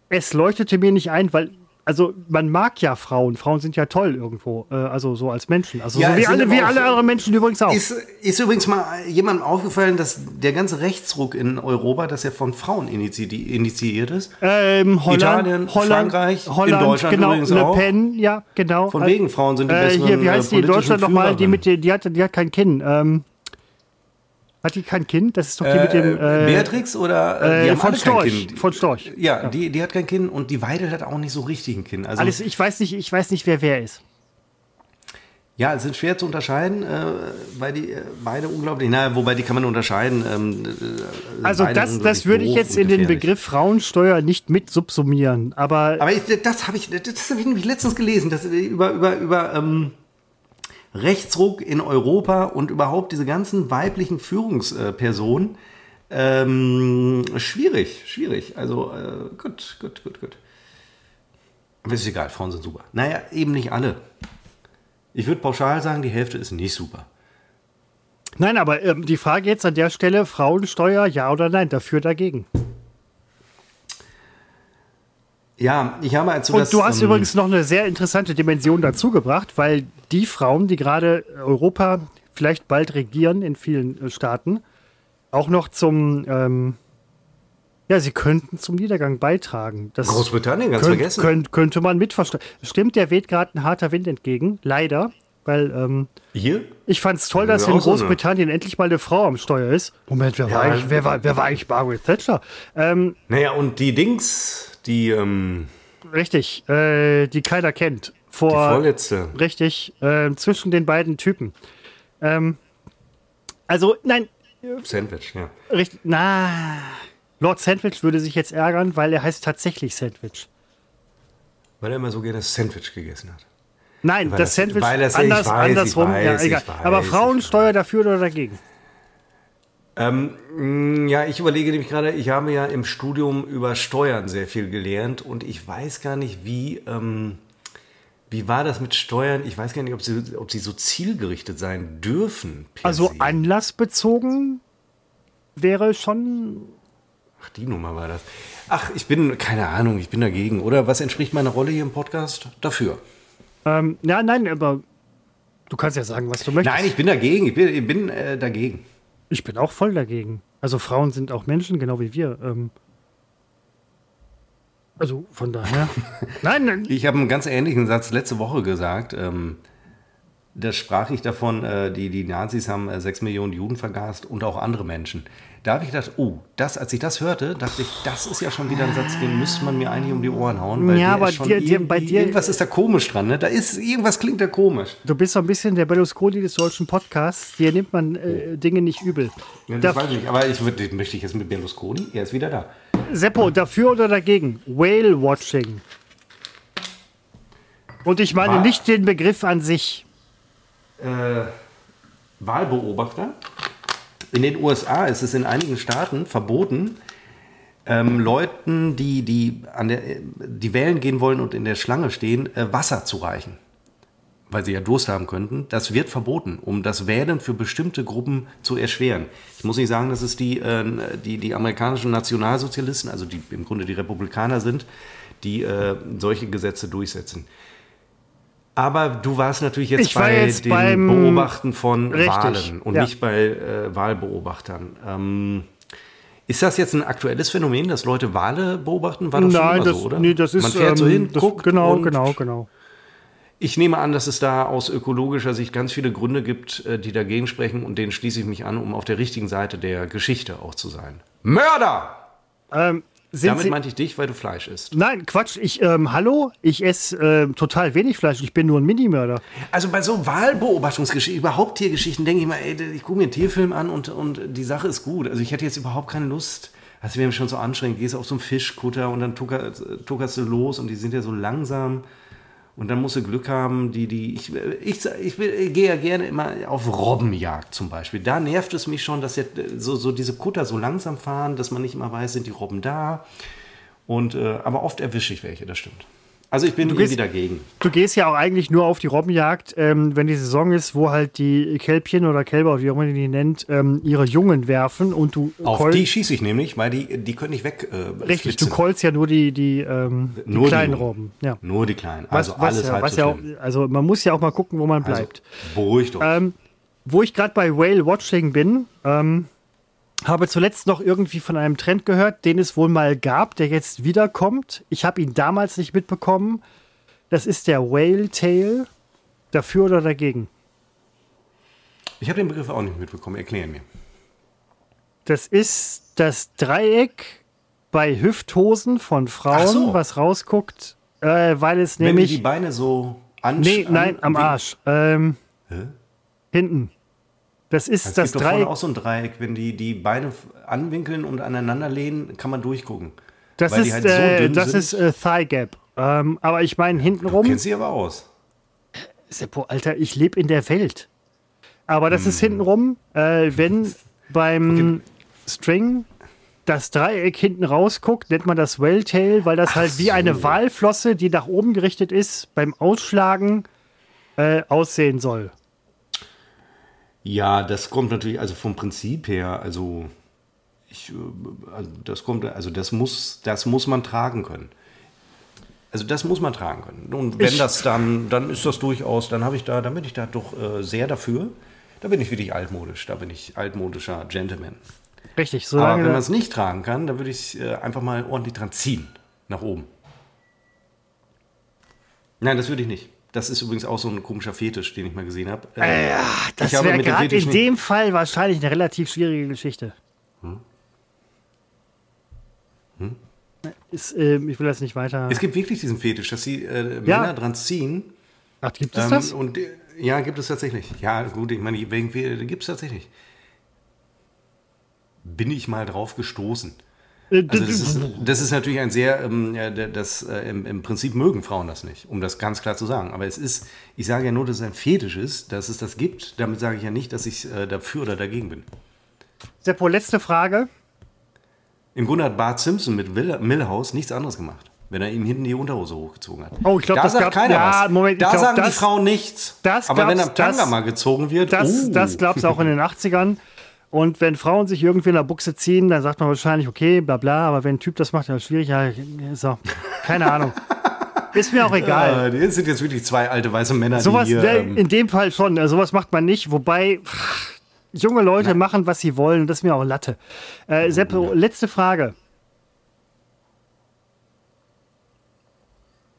Es leuchtete mir nicht ein, weil, also man mag ja Frauen. Frauen sind ja toll irgendwo, äh, also so als Menschen. Also Ja, so wie alle, wie alle andere Menschen übrigens auch. Ist, ist übrigens mal jemandem aufgefallen, dass der ganze Rechtsruck in Europa, dass er von Frauen initiiert ist? Ähm, Holland, Italien, Holland, Frankreich, in Holland, Deutschland genau, übrigens Le. Pen, ja, genau. Von wegen Frauen sind die äh, besseren Hier, wie heißt äh, die in Deutschland nochmal? Die, mit, der- die, hat, die hat kein Kinn. Ähm, hat die kein Kind? Das ist doch die mit dem. Äh, Äh, Beatrix oder äh, äh, haben von alle kein Storch. Kind. Von Storch. Ja, Die, die hat kein Kind und die Weidel hat auch nicht so richtig ein Kind. Also, Alles, ich weiß nicht, ich weiß nicht, wer wer ist. ja, es sind schwer zu unterscheiden, äh, weil die äh, beide unglaublich, naja, wobei die kann man unterscheiden. Ähm, äh, Also das, das würde ich jetzt in den. Begriff Frauensteuer nicht mit subsumieren. Aber Aber ich, das habe ich, das habe ich nämlich letztens gelesen, dass über über über ähm, Rechtsruck in Europa und überhaupt diese ganzen weiblichen Führungspersonen ähm, schwierig, schwierig. Also äh, gut, gut, gut, gut. Aber ist egal, Frauen sind super. Naja, eben nicht alle. Ich würde pauschal sagen, die Hälfte ist nicht super. nein, aber ähm, die Frage jetzt an der Stelle: Frauensteuer, ja oder nein? Dafür, dagegen. Ja, ich habe also Und das, du hast ähm, übrigens noch eine sehr interessante Dimension dazugebracht, weil die Frauen, die gerade Europa vielleicht bald regieren in vielen äh, Staaten, auch noch zum, ähm, ja, sie könnten zum Niedergang beitragen. Das Großbritannien, ganz könnt, vergessen. Könnt, könnte man mitverstehen. Stimmt, der weht gerade ein harter Wind entgegen, leider, weil ähm, Hier? ich fand es toll, dass in Großbritannien endlich mal eine Frau am Steuer ist. Moment, wer, war, Ja, eigentlich, wer, war, wer war eigentlich Margaret Thatcher? Ähm, Naja, und die Dings, die, ähm, richtig, äh, die keiner kennt. die Vor, vorletzte. Richtig, äh, zwischen den beiden Typen. Ähm, also, nein, Sandwich, ja. richtig, na, Lord Sandwich würde sich jetzt ärgern, weil er heißt tatsächlich Sandwich. Weil er immer so gerne Sandwich gegessen hat. Nein, Weil das, das- Sandwich weil das- anders, weiß, andersrum. weiß, ja, egal. weiß, Aber Frauensteuer dafür oder dagegen? Ähm, mh, ja, ich überlege nämlich gerade, ich habe ja im Studium über Steuern sehr viel gelernt und ich weiß gar nicht, wie, ähm, wie war das mit Steuern? Ich weiß gar nicht, ob sie, ob sie so zielgerichtet sein dürfen. Also se. anlassbezogen wäre schon. Ach, die Nummer war das. Ach, ich bin, keine Ahnung, ich bin dagegen. Oder was entspricht meiner Rolle hier im Podcast? Dafür. Ähm, ja, nein, aber du kannst ja sagen, was du möchtest. Nein, ich bin dagegen. Ich bin, ich bin äh, dagegen. Ich bin auch voll dagegen. Also Frauen sind auch Menschen, genau wie wir. Ähm, also von daher. nein, nein. Ich habe einen ganz ähnlichen Satz letzte Woche gesagt. Ähm, da sprach ich davon, äh, die, die Nazis haben äh, sechs Millionen Juden vergast und auch andere Menschen. Da habe ich gedacht, oh, das, als ich das hörte, dachte ich, das ist ja schon wieder ein Satz, den müsste man mir eigentlich um die Ohren hauen. Weil Ja, aber dir- dir- bei dir- Irgendwas ist da komisch dran, ne? Da ist, irgendwas klingt da komisch. Du bist so ein bisschen der Berlusconi des deutschen Podcasts. Hier nimmt man äh, Dinge nicht übel. Ja, Da- das weiß ich nicht, aber ich würd, möchte ich jetzt mit Berlusconi, er ist wieder da. Seppo, dafür oder dagegen? Whale Watching. Und ich meine Wa- nicht den Begriff an sich. äh, Wahlbeobachter. In den USA ist es in einigen Staaten verboten, ähm, Leuten, die, die, an der, die wählen gehen wollen und in der Schlange stehen, äh, Wasser zu reichen. Weil sie ja Durst haben könnten. Das wird verboten, um das Wählen für bestimmte Gruppen zu erschweren. Ich muss nicht sagen, dass es die, äh, die, die amerikanischen Nationalsozialisten, also die im Grunde die Republikaner sind, die äh, solche Gesetze durchsetzen. Aber du warst natürlich jetzt Ich bei jetzt dem Beobachten von Richtig, Wahlen und ja. nicht bei äh, Wahlbeobachtern. Ähm, ist das jetzt ein aktuelles Phänomen, dass Leute Wale beobachten? War schon Nein, immer das, so, oder? nee, das ist. Man fährt so ähm, hin, das, guckt. Genau, genau, genau. Ich nehme an, dass es da aus ökologischer Sicht ganz viele Gründe gibt, äh, die dagegen sprechen und denen schließe ich mich an, um auf der richtigen Seite der Geschichte auch zu sein. Mörder! Ähm, sind Damit Sie, meinte ich dich, weil du Fleisch isst. Nein, Quatsch. Ich, ähm, hallo, ich esse ähm, total wenig Fleisch. Ich bin nur ein Minimörder. Also bei so Wahlbeobachtungsgeschichten, überhaupt Tiergeschichten, denke ich mal, ey, ich gucke mir einen Tierfilm an und, und die Sache ist gut. Also ich hätte jetzt überhaupt keine Lust. Das wäre mir schon so anstrengend. Gehst auf so einen Fischkutter und dann tucker, tuckerst du los und die sind ja so langsam. Und dann musst du Glück haben, die, die, ich, ich, ich, ich gehe ja gerne immer auf Robbenjagd zum Beispiel. Da nervt es mich schon, dass jetzt so, so diese Kutter so langsam fahren, dass man nicht immer weiß, sind die Robben da. Und, äh, aber oft erwische ich welche, das stimmt. Also ich bin gehst- irgendwie dagegen. Du gehst ja auch eigentlich nur auf die Robbenjagd, ähm, wenn die Saison ist, wo halt die Kälbchen oder Kälber, wie auch immer man die nennt, ähm, ihre Jungen werfen und du Auf die schieße ich nämlich, weil die, die können nicht weg. Äh, Richtig, flitzen. du keulst ja nur die, die, ähm, die Nur die kleinen Jungen. Robben. Ja. Nur die kleinen. Also was, alles ja, halb was so ja auch, also man muss ja auch mal gucken, wo man Also, bleibt. beruhigt euch. Ähm, wo ich gerade bei Whale Watching bin, ähm, habe zuletzt noch irgendwie von einem Trend gehört, den es wohl mal gab, der jetzt wiederkommt. Ich habe ihn damals nicht mitbekommen. Das ist der Whale Tail. Dafür oder dagegen? ich habe den Begriff auch nicht mitbekommen. Erklären mir. Das ist das Dreieck bei Hüfthosen von Frauen, so. was rausguckt, äh, weil es Wenn die nämlich. die Beine so an. Nee, nein, am Arsch. Ähm, Hä? hinten. Das ist Es das gibt doch Dreieck. auch so ein Dreieck. Wenn die die Beine anwinkeln und aneinander lehnen, kann man durchgucken. Das weil die ist, halt so äh, das sind. ist äh, Thigh Gap. Ähm, aber ich meine, hintenrum. Kennst sie aber aus. Seppo, Alter, ich lebe in der Welt. Aber das Hm. ist hintenrum, äh, wenn beim String das Dreieck hinten rausguckt, nennt man das Welltail, weil das halt wie so. eine Walflosse, die nach oben gerichtet ist, beim Ausschlagen äh, aussehen soll. Ja, das kommt natürlich, also vom Prinzip her, also ich, äh, also das kommt, also das muss, das muss man tragen können. Also das muss man tragen können. Und wenn Ich- das dann, dann ist das durchaus, dann habe ich da, dann bin ich da doch äh, sehr dafür. Da bin ich wirklich altmodisch, da bin ich altmodischer Gentleman. Richtig, Aber solange wenn man es nicht tragen kann, dann würde ich äh, einfach mal ordentlich dran ziehen, nach oben. Nein, das würde ich nicht. Das ist übrigens auch so ein komischer Fetisch, den ich mal gesehen habe. Äh, das ich habe wäre gerade in dem Fall wahrscheinlich eine relativ schwierige Geschichte. Hm? Ist, äh, ich will das nicht weiter. Es gibt wirklich diesen Fetisch, dass sie äh, Ja. Männer dran ziehen. Ach, gibt es Ähm, das? Und äh, ja, gibt es tatsächlich. Ja, gut, ich meine, gibt es tatsächlich. Bin ich mal drauf gestoßen. Äh, Also das ist, das ist natürlich ein sehr, ähm, das, äh, im, Prinzip mögen Frauen das nicht, um das ganz klar zu sagen. Aber es ist, ich sage ja nur, dass es ein Fetisch ist, dass es das gibt. Damit sage ich ja nicht, dass ich äh, dafür oder dagegen bin. Seppo, letzte Frage. Im Grunde hat Bart Simpson mit Will, Millhouse nichts anderes gemacht, wenn er ihm hinten die Unterhose hochgezogen hat. Oh, ich glaub, da das sagt gab- keiner ja, was. Moment, da glaub, sagen die das- Frauen nichts. Aber wenn am Tanga mal gezogen wird, Das, uh, das gab es auch in den 80ern. Und wenn Frauen sich irgendwie in der Buchse ziehen, dann sagt man wahrscheinlich, okay, bla bla, aber wenn ein Typ das macht, dann ist schwierig. Ja, so, keine Ahnung. Ist mir auch egal. Äh, das sind jetzt wirklich zwei alte weiße Männer, sowas, die hier, ne, ähm, in dem Fall schon, äh, sowas macht man nicht, wobei pff, junge Leute machen, was sie wollen, das ist mir auch Latte. Äh, Seppo, letzte Frage.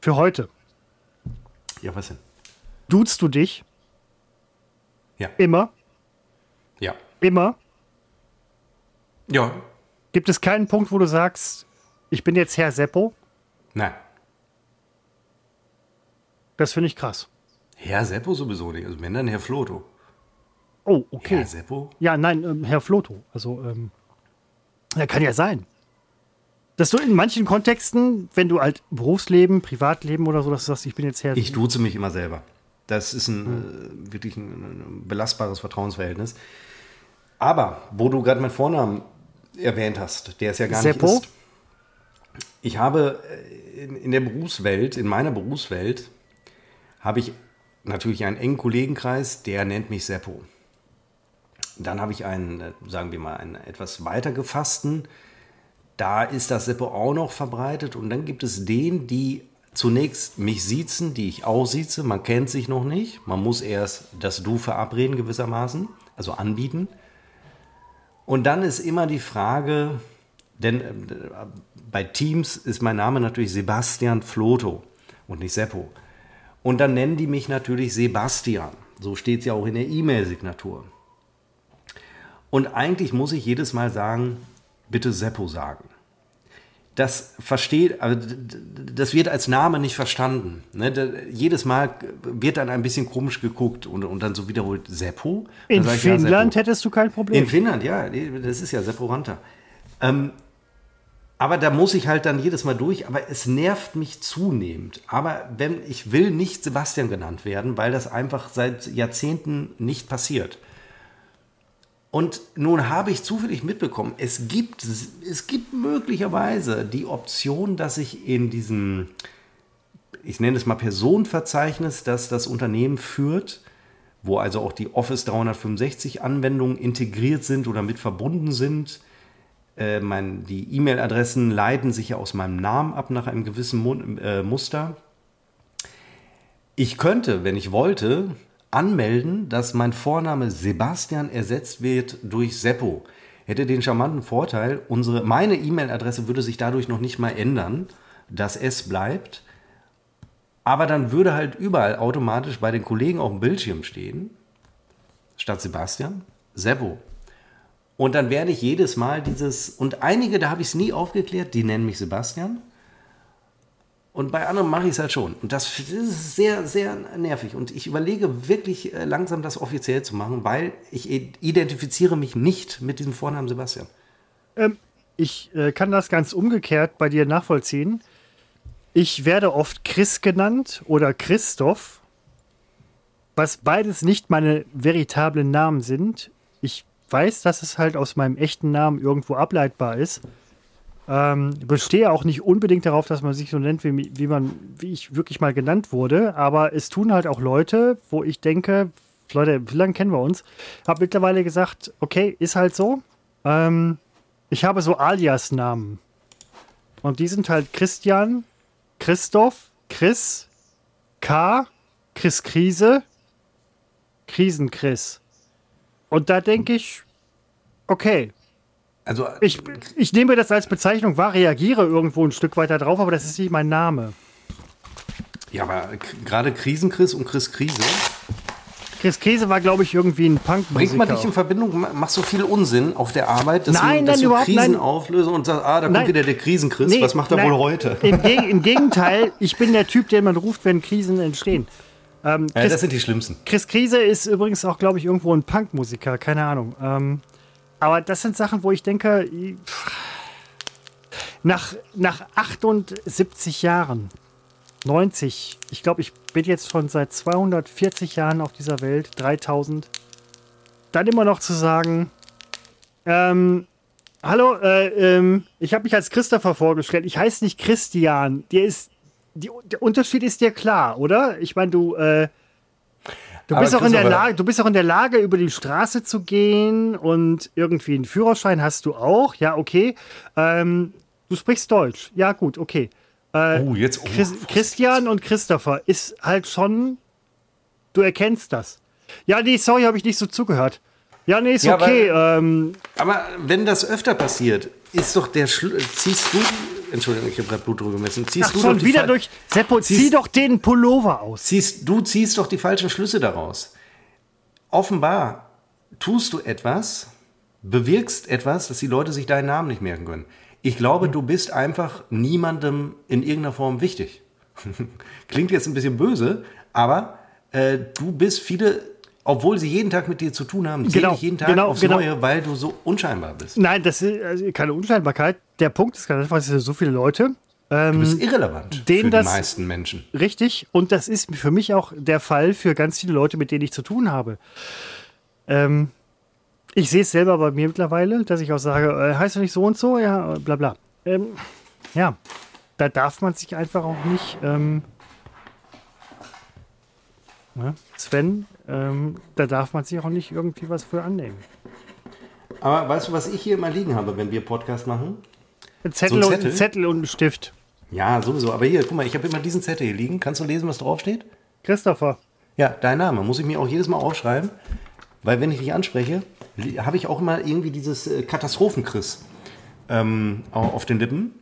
Für heute. Ja, was denn? Duzt du dich? Ja. Immer? Ja. Immer? Ja. Gibt es keinen Punkt, wo du sagst, ich bin jetzt Herr Seppo? Nein. Das finde ich krass. Herr Seppo sowieso nicht. Also wenn dann Herr Floto. Oh, okay. Herr Seppo? Ja, nein, ähm, Herr Floto. Also, ähm, ja, kann ja sein. Dass du in manchen Kontexten, wenn du halt Berufsleben, Privatleben oder so, dass du sagst, ich bin jetzt her. Ich duze mich immer selber. Das ist ein, mhm. äh, wirklich ein, ein, belastbares Vertrauensverhältnis. Aber, wo du gerade meinen Vornamen erwähnt hast, der ist ja gar Seppo? nicht ist. Ich habe äh, in, in der Berufswelt, in meiner Berufswelt, habe ich natürlich einen engen Kollegenkreis, der nennt mich Seppo. Dann habe ich einen, äh, sagen wir mal, einen etwas weiter gefassten. Da ist das Seppo auch noch verbreitet. Und dann gibt es den, die zunächst mich siezen, die ich auch sieze. Man kennt sich noch nicht. Man muss erst das Du verabreden gewissermaßen, also anbieten. Und dann ist immer die Frage, denn äh, bei Teams ist mein Name natürlich Sebastian Floto und nicht Seppo. Und dann nennen die mich natürlich Sebastian. So steht es ja auch in der E-Mail-Signatur. Und eigentlich muss ich jedes Mal sagen, bitte Seppo sagen. Das versteht, also das wird als Name nicht verstanden. Ne? jedes Mal wird dann ein bisschen komisch geguckt und, und dann so wiederholt Seppo. In Finnland ja, hättest du kein Problem. In Finnland, ja, das ist ja Seppo Ranta. Ähm, aber da muss ich halt dann jedes Mal durch, aber es nervt mich zunehmend. Aber wenn ich will nicht Sebastian genannt werden, weil das einfach seit Jahrzehnten nicht passiert. Und nun habe ich zufällig mitbekommen, es gibt, es gibt möglicherweise die Option, dass ich in diesem, ich nenne es mal Personenverzeichnis, das das Unternehmen führt, wo also auch die Office 365 Anwendungen integriert sind oder mit verbunden sind. Äh, mein, die E-Mail-Adressen leiten sich ja aus meinem Namen ab nach einem gewissen Mu äh, Muster. Ich könnte, wenn ich wollte, anmelden, dass mein Vorname Sebastian ersetzt wird durch Seppo. Hätte den charmanten Vorteil, unsere, meine E-Mail-Adresse würde sich dadurch noch nicht mal ändern. Das S bleibt. Aber dann würde halt überall automatisch bei den Kollegen auf dem Bildschirm stehen, statt Sebastian, Seppo. Und dann werde ich jedes Mal dieses, und einige, da habe ich es nie aufgeklärt, die nennen mich Sebastian. Und bei anderen mache ich es halt schon. Und das ist sehr, sehr nervig. Und ich überlege wirklich äh, langsam, das offiziell zu machen, weil ich identifiziere mich nicht mit diesem Vornamen Sebastian. Ähm, ich äh, kann das ganz umgekehrt bei dir nachvollziehen. Ich werde oft Chris genannt oder Christoph, was beides nicht meine veritablen Namen sind. Ich weiß, dass es halt aus meinem echten Namen irgendwo ableitbar ist. Ähm, bestehe auch nicht unbedingt darauf, dass man sich so nennt, wie, wie, man, wie ich wirklich mal genannt wurde, aber es tun halt auch Leute, wo ich denke, Leute, wie lange kennen wir uns? Habe mittlerweile gesagt, okay, ist halt so. Ähm, ich habe so Alias-Namen. Und die sind halt Christian, Christoph, Chris, K, Chris Krise, Krisenchris. Und da denke ich, okay, also, ich, ich nehme das als Bezeichnung wahr, reagiere irgendwo ein Stück weiter drauf, aber das ist nicht mein Name. Ja, aber gerade Krisenchris und Chris Krise. Chris Krise war, glaube ich, irgendwie ein punk Bringt man dich in Verbindung, machst so viel Unsinn auf der Arbeit, dass nein, du, dass nein, du Krisen nein. auflösen und sagst, ah, da kommt wieder der Krisenchris, nee, was macht er wohl heute? Im, Im, Gegenteil, ich bin der Typ, den man ruft, wenn Krisen entstehen. Ähm, Chris, ja, das sind die schlimmsten. Chris Krise ist übrigens auch, glaube ich, irgendwo ein Punkmusiker, keine Ahnung. Ähm, aber das sind Sachen, wo ich denke, nach, nach 78 Jahren, 90, ich glaube, ich bin jetzt schon seit 240 Jahren auf dieser Welt, 3000, dann immer noch zu sagen, ähm, hallo, äh, ähm, ich habe mich als Christopher vorgestellt. Ich heiße nicht Christian. Der ist, die, der Unterschied ist dir klar, oder? Ich meine, du, äh, Du bist, auch in der Lage, du bist auch in der Lage, über die Straße zu gehen und irgendwie einen Führerschein hast du auch. Ja, okay. Ähm, du sprichst Deutsch. Ja, gut, okay. Äh, oh, jetzt oh, Chris, Christian und Christopher ist halt schon. Du erkennst das. Ja, nee, sorry, habe ich nicht so zugehört. Ja, nee, ist ja, okay. Aber, ähm, aber wenn das öfter passiert, ist doch der Schlu ziehst du Entschuldigung, ich habe gerade Blutdruck gemessen. Ziehst Ach, du schon wieder durch. Seppo, ziehst, zieh doch den Pullover aus. Ziehst, du ziehst doch die falschen Schlüsse daraus. Offenbar tust du etwas, bewirkst etwas, dass die Leute sich deinen Namen nicht merken können. Ich glaube, du bist einfach niemandem in irgendeiner Form wichtig. Klingt jetzt ein bisschen böse, aber äh, du bist viele obwohl sie jeden Tag mit dir zu tun haben, Genau, dich jeden Tag genau, aufs genau. Neue, weil du so unscheinbar bist. Nein, das ist also keine Unscheinbarkeit. Der Punkt ist ganz einfach, es sind so viele Leute. Du bist irrelevant denen für die das- meisten Menschen. Richtig. Und das ist für mich auch der Fall für ganz viele Leute, mit denen ich zu tun habe. Ähm, ich sehe es selber bei mir mittlerweile, dass ich auch sage, äh, heißt du nicht so und so? Ja, äh, bla bla. Ähm, ja, da darf man sich einfach auch nicht, ähm, ne, Sven, ähm, da darf man sich auch nicht irgendwie was für annehmen. Aber weißt du, was ich hier immer liegen habe, wenn wir Podcast machen? Ein Zettel, So ein Und, Zettel? ein Zettel und ein Stift. Ja, sowieso. Aber hier, guck mal, ich habe immer diesen Zettel hier liegen. Kannst du lesen, was draufsteht? Christopher. Ja, dein Name. Muss ich mir auch jedes Mal aufschreiben. Weil wenn ich dich anspreche, habe ich auch immer irgendwie dieses äh, Katastrophenchris ähm, au- auf den Lippen.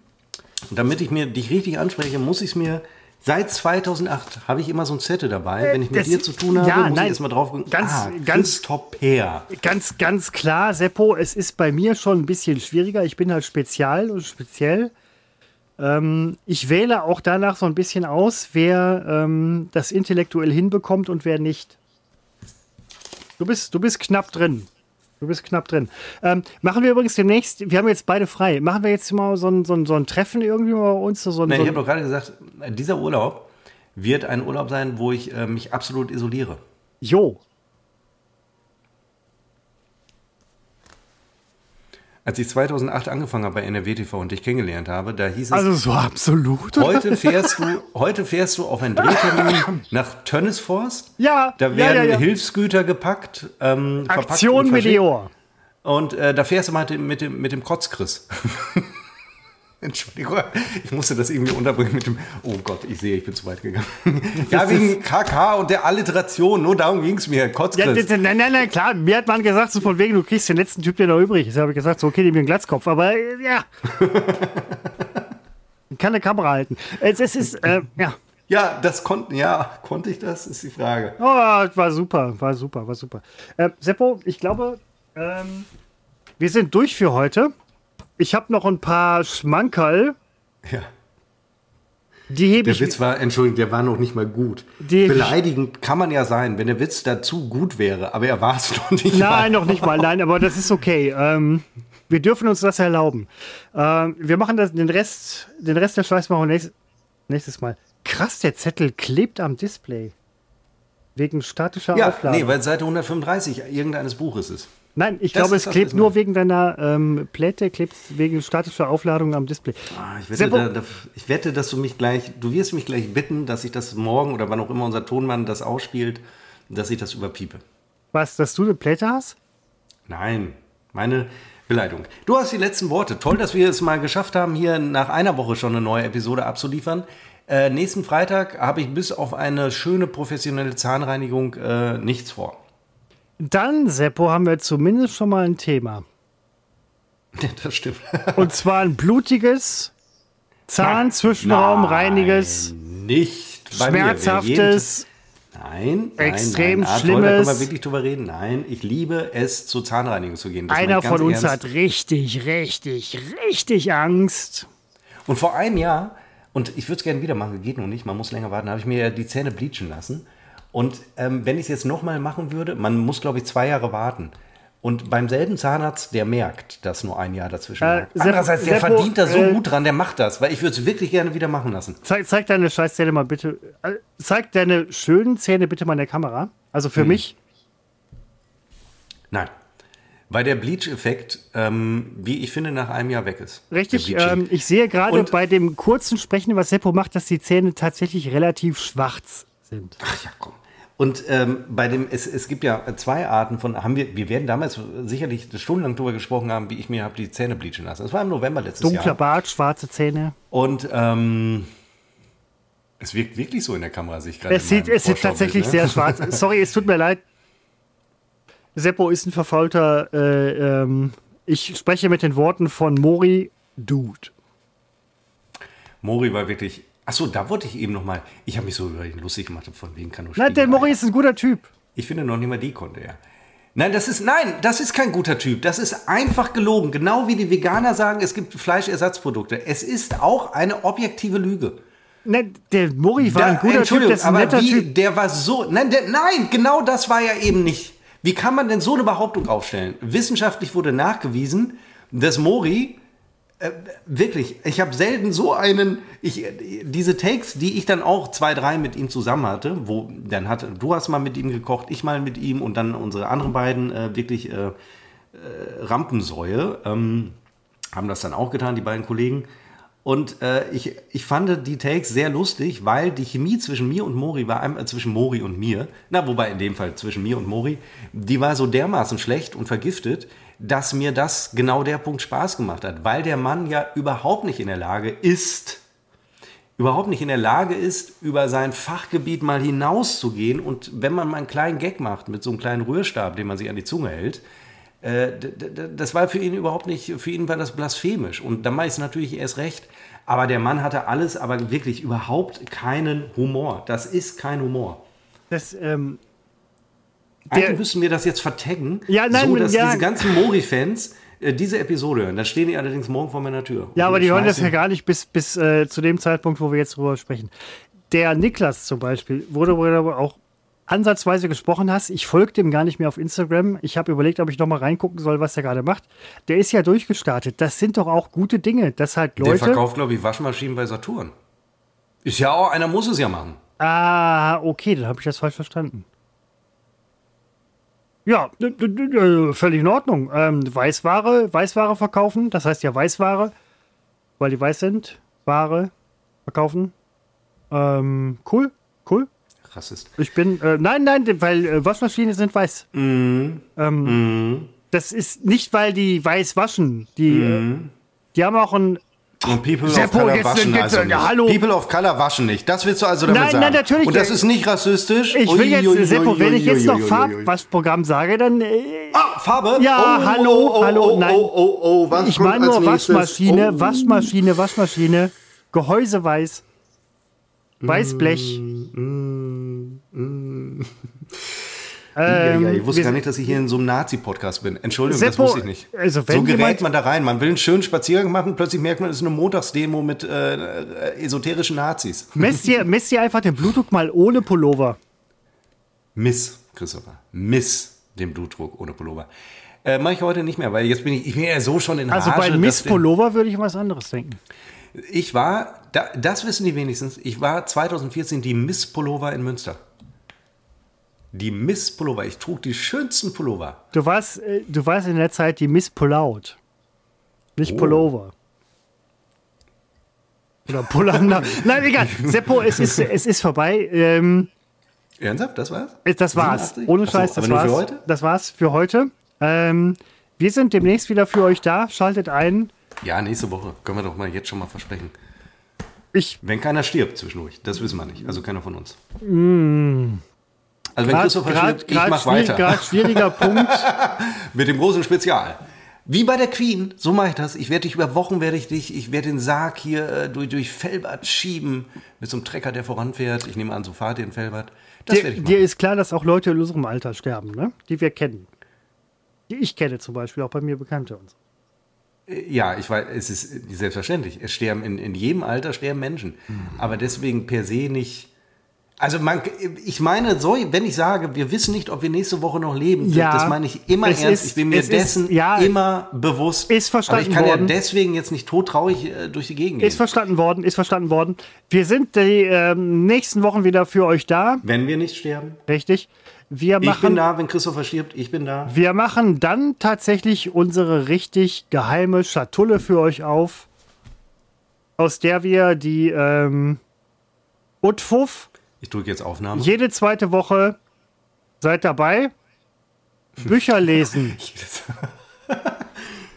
Und damit ich mir dich richtig anspreche, muss ich es mir. Seit 2008 habe ich immer so ein Zettel dabei. Wenn ich mit das- dir zu tun habe, ja, muss nein, ich erstmal drauf ganz- ah, ganz- Christopher. Ganz, ganz klar, Seppo, es ist bei mir schon ein bisschen schwieriger. Ich bin halt spezial und speziell. Ähm, ich wähle auch danach so ein bisschen aus, wer ähm, das intellektuell hinbekommt und wer nicht. Du bist, du bist knapp drin. Du bist knapp drin. Ähm, machen wir übrigens demnächst, wir haben jetzt beide frei, machen wir jetzt mal so ein, so ein, so ein Treffen irgendwie bei uns? So ein, Nee, so ich habe doch gerade gesagt, dieser Urlaub wird ein Urlaub sein, wo ich äh, mich absolut isoliere. jo, Als ich 2008 angefangen habe bei NRW TV und dich kennengelernt habe, da hieß es, also so absolut. heute, fährst du, heute fährst du auf einen Drehtermin nach Tönnesforst. Ja, Da ja, werden ja, ja. Hilfsgüter gepackt. Ähm, verpackt Aktion und. Meteor. Und äh, da fährst du mal mit dem, mit dem, mit dem Kotzchris. Entschuldigung, ich musste das irgendwie unterbringen mit dem. Oh Gott, ich sehe, ich bin zu weit gegangen. ja, wegen KK und der Alliteration, nur darum ging es mir. Ja, Kotzchris. das- nein, nein, nein, klar. Mir hat man gesagt, so von wegen, du kriegst den letzten Typ, der noch übrig ist. Da habe ich gesagt, so, okay, nimm mir einen Glatzkopf. Aber äh, ja. Kann eine Kamera halten. Es, es ist, äh, ja. Ja, das konnten, ja, konnte ich das, ist die Frage. Oh, war super, war super, war super. Äh, Seppo, ich glaube, ähm, wir sind durch für heute. Ich habe noch ein paar Schmankerl. Ja. Die hebe Der ich. Witz war, Entschuldigung, der war noch nicht mal gut. Beleidigend kann man ja sein, wenn der Witz dazu gut wäre, aber er war es noch nicht mal. Nein, noch nicht mal. Nein, aber das ist okay. Ähm, wir dürfen uns das erlauben. Ähm, wir machen das, den Rest, den Rest der Scheiß machen wir nächstes, nächstes Mal. Krass, der Zettel klebt am Display. Wegen statischer Ja, Aufladung. nee, weil Seite 135 irgendeines Buches ist. Nein, ich Das glaube, es klebt nur wegen deiner ähm, Plätte, klebt wegen statischer Aufladung am Display. Ah, ich, wette, da, da, ich wette, dass du mich gleich, du wirst mich gleich bitten, dass ich das morgen oder wann auch immer unser Tonmann das ausspielt, dass ich das überpiepe. Was, dass du eine Plätte hast? Nein, meine Beleidigung. Du hast die letzten Worte. Toll, dass wir es mal geschafft haben, hier nach einer Woche schon eine neue Episode abzuliefern. Äh, nächsten Freitag habe ich bis auf eine schöne professionelle Zahnreinigung äh, nichts vor. Dann, Seppo, haben wir zumindest schon mal ein Thema. Das stimmt. Und zwar ein blutiges, Zahnzwischenraumreiniges, Nicht schmerzhaftes. Nein, nein, Extrem nein. Ah, Toll, da schlimmes- können wir wirklich drüber reden. Nein, ich liebe es, zur Zahnreinigung zu gehen. Das Einer von uns ernst. hat richtig, richtig, richtig Angst. Und vor einem Jahr, und ich würde es gerne wieder machen, geht noch nicht, man muss länger warten, habe ich mir ja die Zähne bleachen lassen. Und ähm, wenn ich es jetzt nochmal machen würde, man muss, glaube ich, zwei Jahre warten. Und beim selben Zahnarzt, der merkt, dass nur ein Jahr dazwischen Äh. Sepp- Andererseits, der Seppo, verdient da so äh, gut dran, der macht das, weil ich würde es wirklich gerne wieder machen lassen. Zeig, zeig deine Scheißzähne mal bitte. äh, Zeig deine schönen Zähne bitte mal in der Kamera. Also Hm. für mich. Nein. Weil der Bleach-Effekt, ähm, wie ich finde, nach einem Jahr weg ist. Richtig, ähm, ich sehe gerade bei dem kurzen Sprechen, was Seppo macht, dass die Zähne tatsächlich relativ schwarz sind. Ach ja, komm. Und ähm, bei dem, es, es gibt ja zwei Arten von, haben wir, wir werden damals sicherlich stundenlang darüber gesprochen haben, wie ich mir habe die Zähne bleachen lassen. Das war im November letztes Dunkler Jahr. Bart, schwarze Zähne. Und ähm, es wirkt wirklich so in der Kamera, sich gerade. Es sieht, es sieht tatsächlich ne? sehr schwarz. Sorry, es tut mir leid. Seppo ist ein verfaulter. Äh, ähm, ich spreche mit den Worten von Mori Dude. Mori war wirklich. Achso, da wollte ich eben nochmal. Ich habe mich so über ihn lustig gemacht, von wegen kann nur Nein, der Mori ist ein guter Typ. Ich finde noch nicht mal die konnte er. Nein, das ist nein, das ist kein guter Typ. Das ist einfach gelogen. Genau wie die Veganer sagen, es gibt Fleischersatzprodukte. Es ist auch eine objektive Lüge. Ne, der Mori war Da- ein guter Typ, Entschuldigung, das ist ein aber netter wie, Typ. der war so, nein, der, nein, genau das war ja eben nicht. Wie kann man denn so eine Behauptung aufstellen? Wissenschaftlich wurde nachgewiesen, dass Mori äh, wirklich, ich habe selten so einen, ich, diese Takes, die ich dann auch zwei, drei mit ihm zusammen hatte, wo dann hatte, du hast mal mit ihm gekocht, ich mal mit ihm und dann unsere anderen beiden äh, wirklich äh, äh, Rampensäue ähm, haben das dann auch getan, die beiden Kollegen. Und äh, ich, ich fand die Takes sehr lustig, weil die Chemie zwischen mir und Mori war, einmal zwischen Mori und mir, na, wobei in dem Fall zwischen mir und Mori, die war so dermaßen schlecht und vergiftet, dass mir das genau der Punkt Spaß gemacht hat, weil der Mann ja überhaupt nicht in der Lage ist, überhaupt nicht in der Lage ist, über sein Fachgebiet mal hinauszugehen und wenn man mal einen kleinen Gag macht mit so einem kleinen Rührstab, den man sich an die Zunge hält, äh, das war für ihn überhaupt nicht, für ihn war das blasphemisch und dann mache ich es natürlich erst recht, aber der Mann hatte alles, aber wirklich überhaupt keinen Humor. Das ist kein Humor. Das, ähm, Eigentlich Der- müssen wir das jetzt vertaggen, Ja, nein, so dass ja. diese ganzen Mori-Fans äh, diese Episode hören. Dann stehen die allerdings morgen vor meiner Tür. ja, aber die hören das ja gar nicht bis, bis äh, zu dem Zeitpunkt, wo wir jetzt drüber sprechen. Der Niklas zum Beispiel, wurde worüber auch ansatzweise gesprochen hast. Ich folge dem gar nicht mehr auf Instagram. Ich habe überlegt, ob ich noch mal reingucken soll, was er gerade macht. Der ist ja durchgestartet. Das sind doch auch gute Dinge, dass halt Der Leute. verkauft, glaube ich, Waschmaschinen bei Saturn. Ist ja auch, einer muss es ja machen. Ah, okay, dann habe ich das falsch verstanden. Ja, völlig in Ordnung. Ähm, Weißware, Weißware verkaufen, das heißt ja Weißware, weil die weiß sind. Ware verkaufen. Ähm, cool, cool. Rassist. Ich bin, äh, nein, nein, weil äh, Waschmaschinen sind weiß. Mhm. Ähm, Das ist nicht, weil die weiß waschen. Die, Mhm. äh, die haben auch ein. Und People Seppo, of Color waschen also ja, nicht. hallo. People of Color waschen nicht. Das willst du also damit Nein, sagen? nein, natürlich. Und das ist nicht rassistisch? Ich will jetzt, Uiuiui, Seppo, wenn ich jetzt noch. Farbwaschprogramm sage, dann äh, Ah, Farbe? Ja, Oh, hallo, oh, oh, hallo, oh, nein. Oh, oh, oh, was Ich meine nur nächstes? Waschmaschine, Oh. Waschmaschine, Waschmaschine, Gehäuse weiß, Weißblech. Mm, Ähm, ja, ich wusste gar nicht, dass ich hier in so einem Nazi-Podcast bin. Entschuldigung, Seppo, das wusste ich nicht. also so gerät jemand- man da rein. Man will einen schönen Spaziergang machen, plötzlich merkt man, es ist eine Montagsdemo mit äh, äh, esoterischen Nazis. Messt dir, messt dir einfach den Blutdruck mal ohne Pullover. Miss, Christopher. Miss den Blutdruck ohne Pullover. Äh, Mache ich heute nicht mehr, weil jetzt bin ich, ich bin ja so schon in Also Rage. bei Miss Pullover würde ich was anderes denken. Ich war, da, das wissen die wenigstens, ich war 2014 die Miss Pullover in Münster. Die Miss Pullover. Ich trug die schönsten Pullover. Du warst, äh, du warst in der Zeit die Miss Pullaut. Nicht Oh. Pullover. Oder Pullander. Nein, egal. Seppo, es ist, es ist vorbei. Ähm, Ernsthaft? Das war's? Das war's. 87? Ohne Ach so, Scheiß, das war's. für heute? Das war's für heute. Ähm, wir sind demnächst wieder für euch da. Schaltet ein. Ja, nächste Woche. Können wir doch mal jetzt schon mal versprechen. Ich Wenn keiner stirbt zwischendurch. Das wissen wir nicht. Also keiner von uns. Also wenn grad- Christopher grad- stirbt, ich mach weiter. grad schwieriger Punkt. Mit dem großen Spezial. Wie bei der Queen, so mache ich das. Ich werde dich über Wochen, werde ich dich, ich werde den Sarg hier äh, durch, durch Felbert schieben, mit so einem Trecker, der voranfährt. Ich nehme an, so fahrt ihr in Felbert. Das Dir, werde ich dir ist klar, dass auch Leute in unserem Alter sterben, ne? Die wir kennen. Die ich kenne zum Beispiel, auch bei mir Bekannte und so. Ja, ich weiß, es ist selbstverständlich. Es sterben in, in jedem Alter sterben Menschen. Mhm. Aber deswegen per se nicht. Also man, ich meine, so, wenn ich sage, wir wissen nicht, ob wir nächste Woche noch leben, Ja, das meine ich immer ernst. ist- ich bin mir es ist- dessen ja, immer bewusst. ist verstanden Aber ich kann worden. ja deswegen jetzt nicht todtraurig äh, durch die Gegend gehen. Ist verstanden worden, ist verstanden worden. Wir sind die ähm, nächsten Wochen wieder für euch da. wenn wir nicht sterben. Richtig. Wir Ich bin machen, da, wenn Christopher stirbt, ich bin da. wir machen dann tatsächlich unsere richtig geheime Schatulle für euch auf, aus der wir die ähm, Utfuff Ich drücke jetzt Aufnahme. jede zweite Woche seid dabei. Bücher lesen.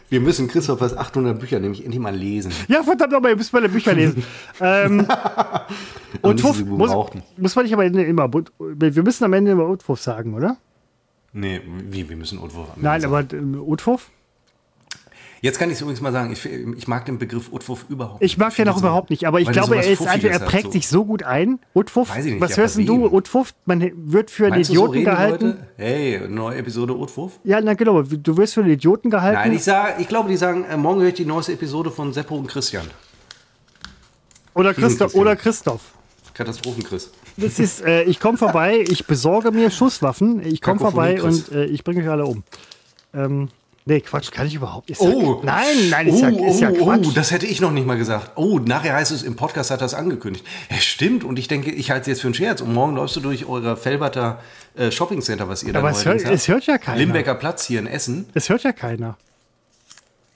Wir müssen Christophers 800 Bücher nämlich endlich mal lesen. Ja, verdammt nochmal, ihr müsst meine Bücher lesen. ähm, und sie muss, muss man nicht aber immer. Wir müssen am Ende immer Utfuff sagen, oder? Nee, wie, wir müssen Utwurf am Nein, Ende aber ähm, Utfuff? Jetzt kann ich es übrigens mal sagen, ich, ich mag den Begriff Utwurf überhaupt Ich mag den auch so- überhaupt nicht, aber ich glaube, sowas er ist einfach, Fuffiges er hat, prägt so. sich so gut ein. Ich nicht, was ja, hörst du? Utfuff, man wird für einen so Idioten gehalten. Hey, neue Episode Utwurf? Ja, na genau, du wirst für einen Idioten gehalten. Nein, ich, sag, ich glaube, die sagen, äh, morgen höre ich die neueste Episode von Seppo und Christian. Oder Christoph. Oder Christoph. Katastrophenchris. Das ist, äh, ich komme vorbei, ich besorge mir Schusswaffen, ich komme vorbei und äh, ich bringe euch alle um. Ähm, nee, Quatsch, kann ich überhaupt. Ist Oh. ja, nein, nein, ist oh, ja, ist ja oh, Quatsch. oh, das hätte ich noch nicht mal gesagt. Oh, nachher heißt es, im Podcast hat er es angekündigt. Ja, stimmt. Und ich denke, ich halte es jetzt für einen Scherz. Und morgen läufst du durch eure Felberter äh, Shopping Center, was ihr da Aber es hört, habt. es hört ja keiner. Limbecker Platz hier in Essen. Es hört ja keiner.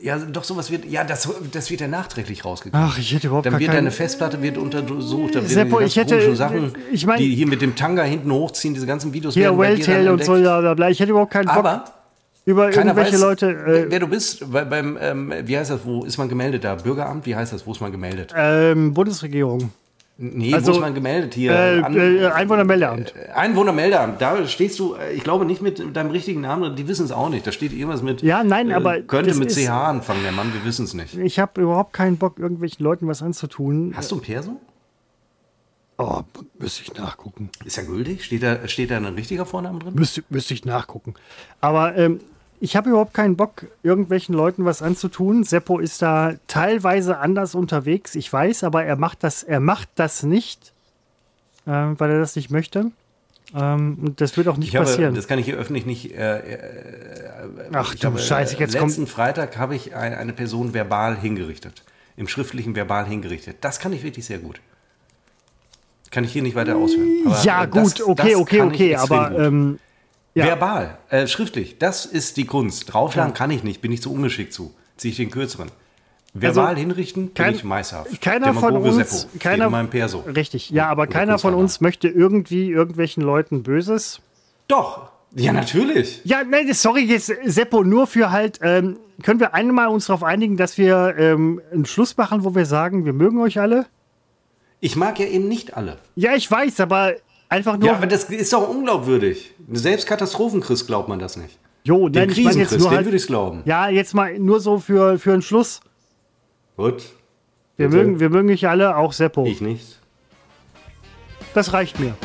Ja, doch sowas wird, ja, das, das wird ja nachträglich rausgekommen. Ach, ich hätte überhaupt Dann wird keinen- deine Festplatte wird untersucht, dann Seppo, werden ich hätte- Sachen, ich mein- die hier mit dem Tanga hinten hochziehen, diese ganzen Videos Hier, werden bei dir dann Welltail und so, bla, bla, bla. Ich hätte überhaupt keinen Bock Aber über keiner irgendwelche weiß, Leute. Äh, wer du bist, bei, beim, ähm, wie heißt das, wo ist man gemeldet da? Bürgeramt, wie heißt das, wo ist man gemeldet? ähm, Bundesregierung. Nee, also, wo ist man gemeldet hier? Äh, An- äh, Einwohnermeldeamt. Einwohnermeldeamt, da stehst du, äh, ich glaube nicht mit deinem richtigen Namen, die wissen es auch nicht. Da steht irgendwas mit. Ja, nein, äh, aber Könnte mit CH anfangen, der Mann, wir wissen es nicht. Ich habe überhaupt keinen Bock, irgendwelchen Leuten was anzutun. Hast du ein Perso? Oh, müsste ich nachgucken. Ist ja gültig? Steht da, steht da ein richtiger Vorname drin? Müsste, müsste ich nachgucken. Aber ähm, ich habe überhaupt keinen Bock, irgendwelchen Leuten was anzutun. Seppo ist da teilweise anders unterwegs, ich weiß, aber er macht das, er macht das nicht, ähm, weil er das nicht möchte. Ähm, und das wird auch nicht Ich habe, passieren. das kann ich hier öffentlich nicht. Äh, äh, Ach ich du habe, Scheiße, jetzt äh, kommt. Letzten Freitag habe ich ein, eine Person verbal hingerichtet. Im schriftlichen verbal hingerichtet. Das kann ich wirklich sehr gut. Kann ich hier nicht weiter ausführen. Aber, Ja, äh, das- gut, okay, das okay, ich okay, extrem aber ähm, ja. Verbal, äh, schriftlich, das ist die Kunst. Draufschlagen kann ich nicht, bin ich zu ungeschickt zu. Ziehe ich den kürzeren. Verbal Also, hinrichten, bin kein- ich meisterhaft. keiner von Demagoge uns, Seppo, keiner, in meinem Perso. richtig, ja, aber Oder keiner von uns möchte irgendwie irgendwelchen Leuten Böses. Doch, ja, natürlich. Ja, nein, sorry, jetzt Seppo, nur für halt, ähm, können wir einmal uns darauf einigen, dass wir ähm, einen Schluss machen, wo wir sagen, wir mögen euch alle? Ich mag ja eben nicht alle. Ja, ich weiß, aber einfach nur. Ja, aber das ist doch unglaubwürdig. Selbst Katastrophenchrist glaubt man das nicht. jo, Den nein, ich jetzt nur den halt, würde ich glauben. Ja, jetzt mal nur so für, für einen Schluss. Gut, Wir Bitte? mögen, wir mögen euch alle, auch Seppo. ich nicht. Das reicht mir.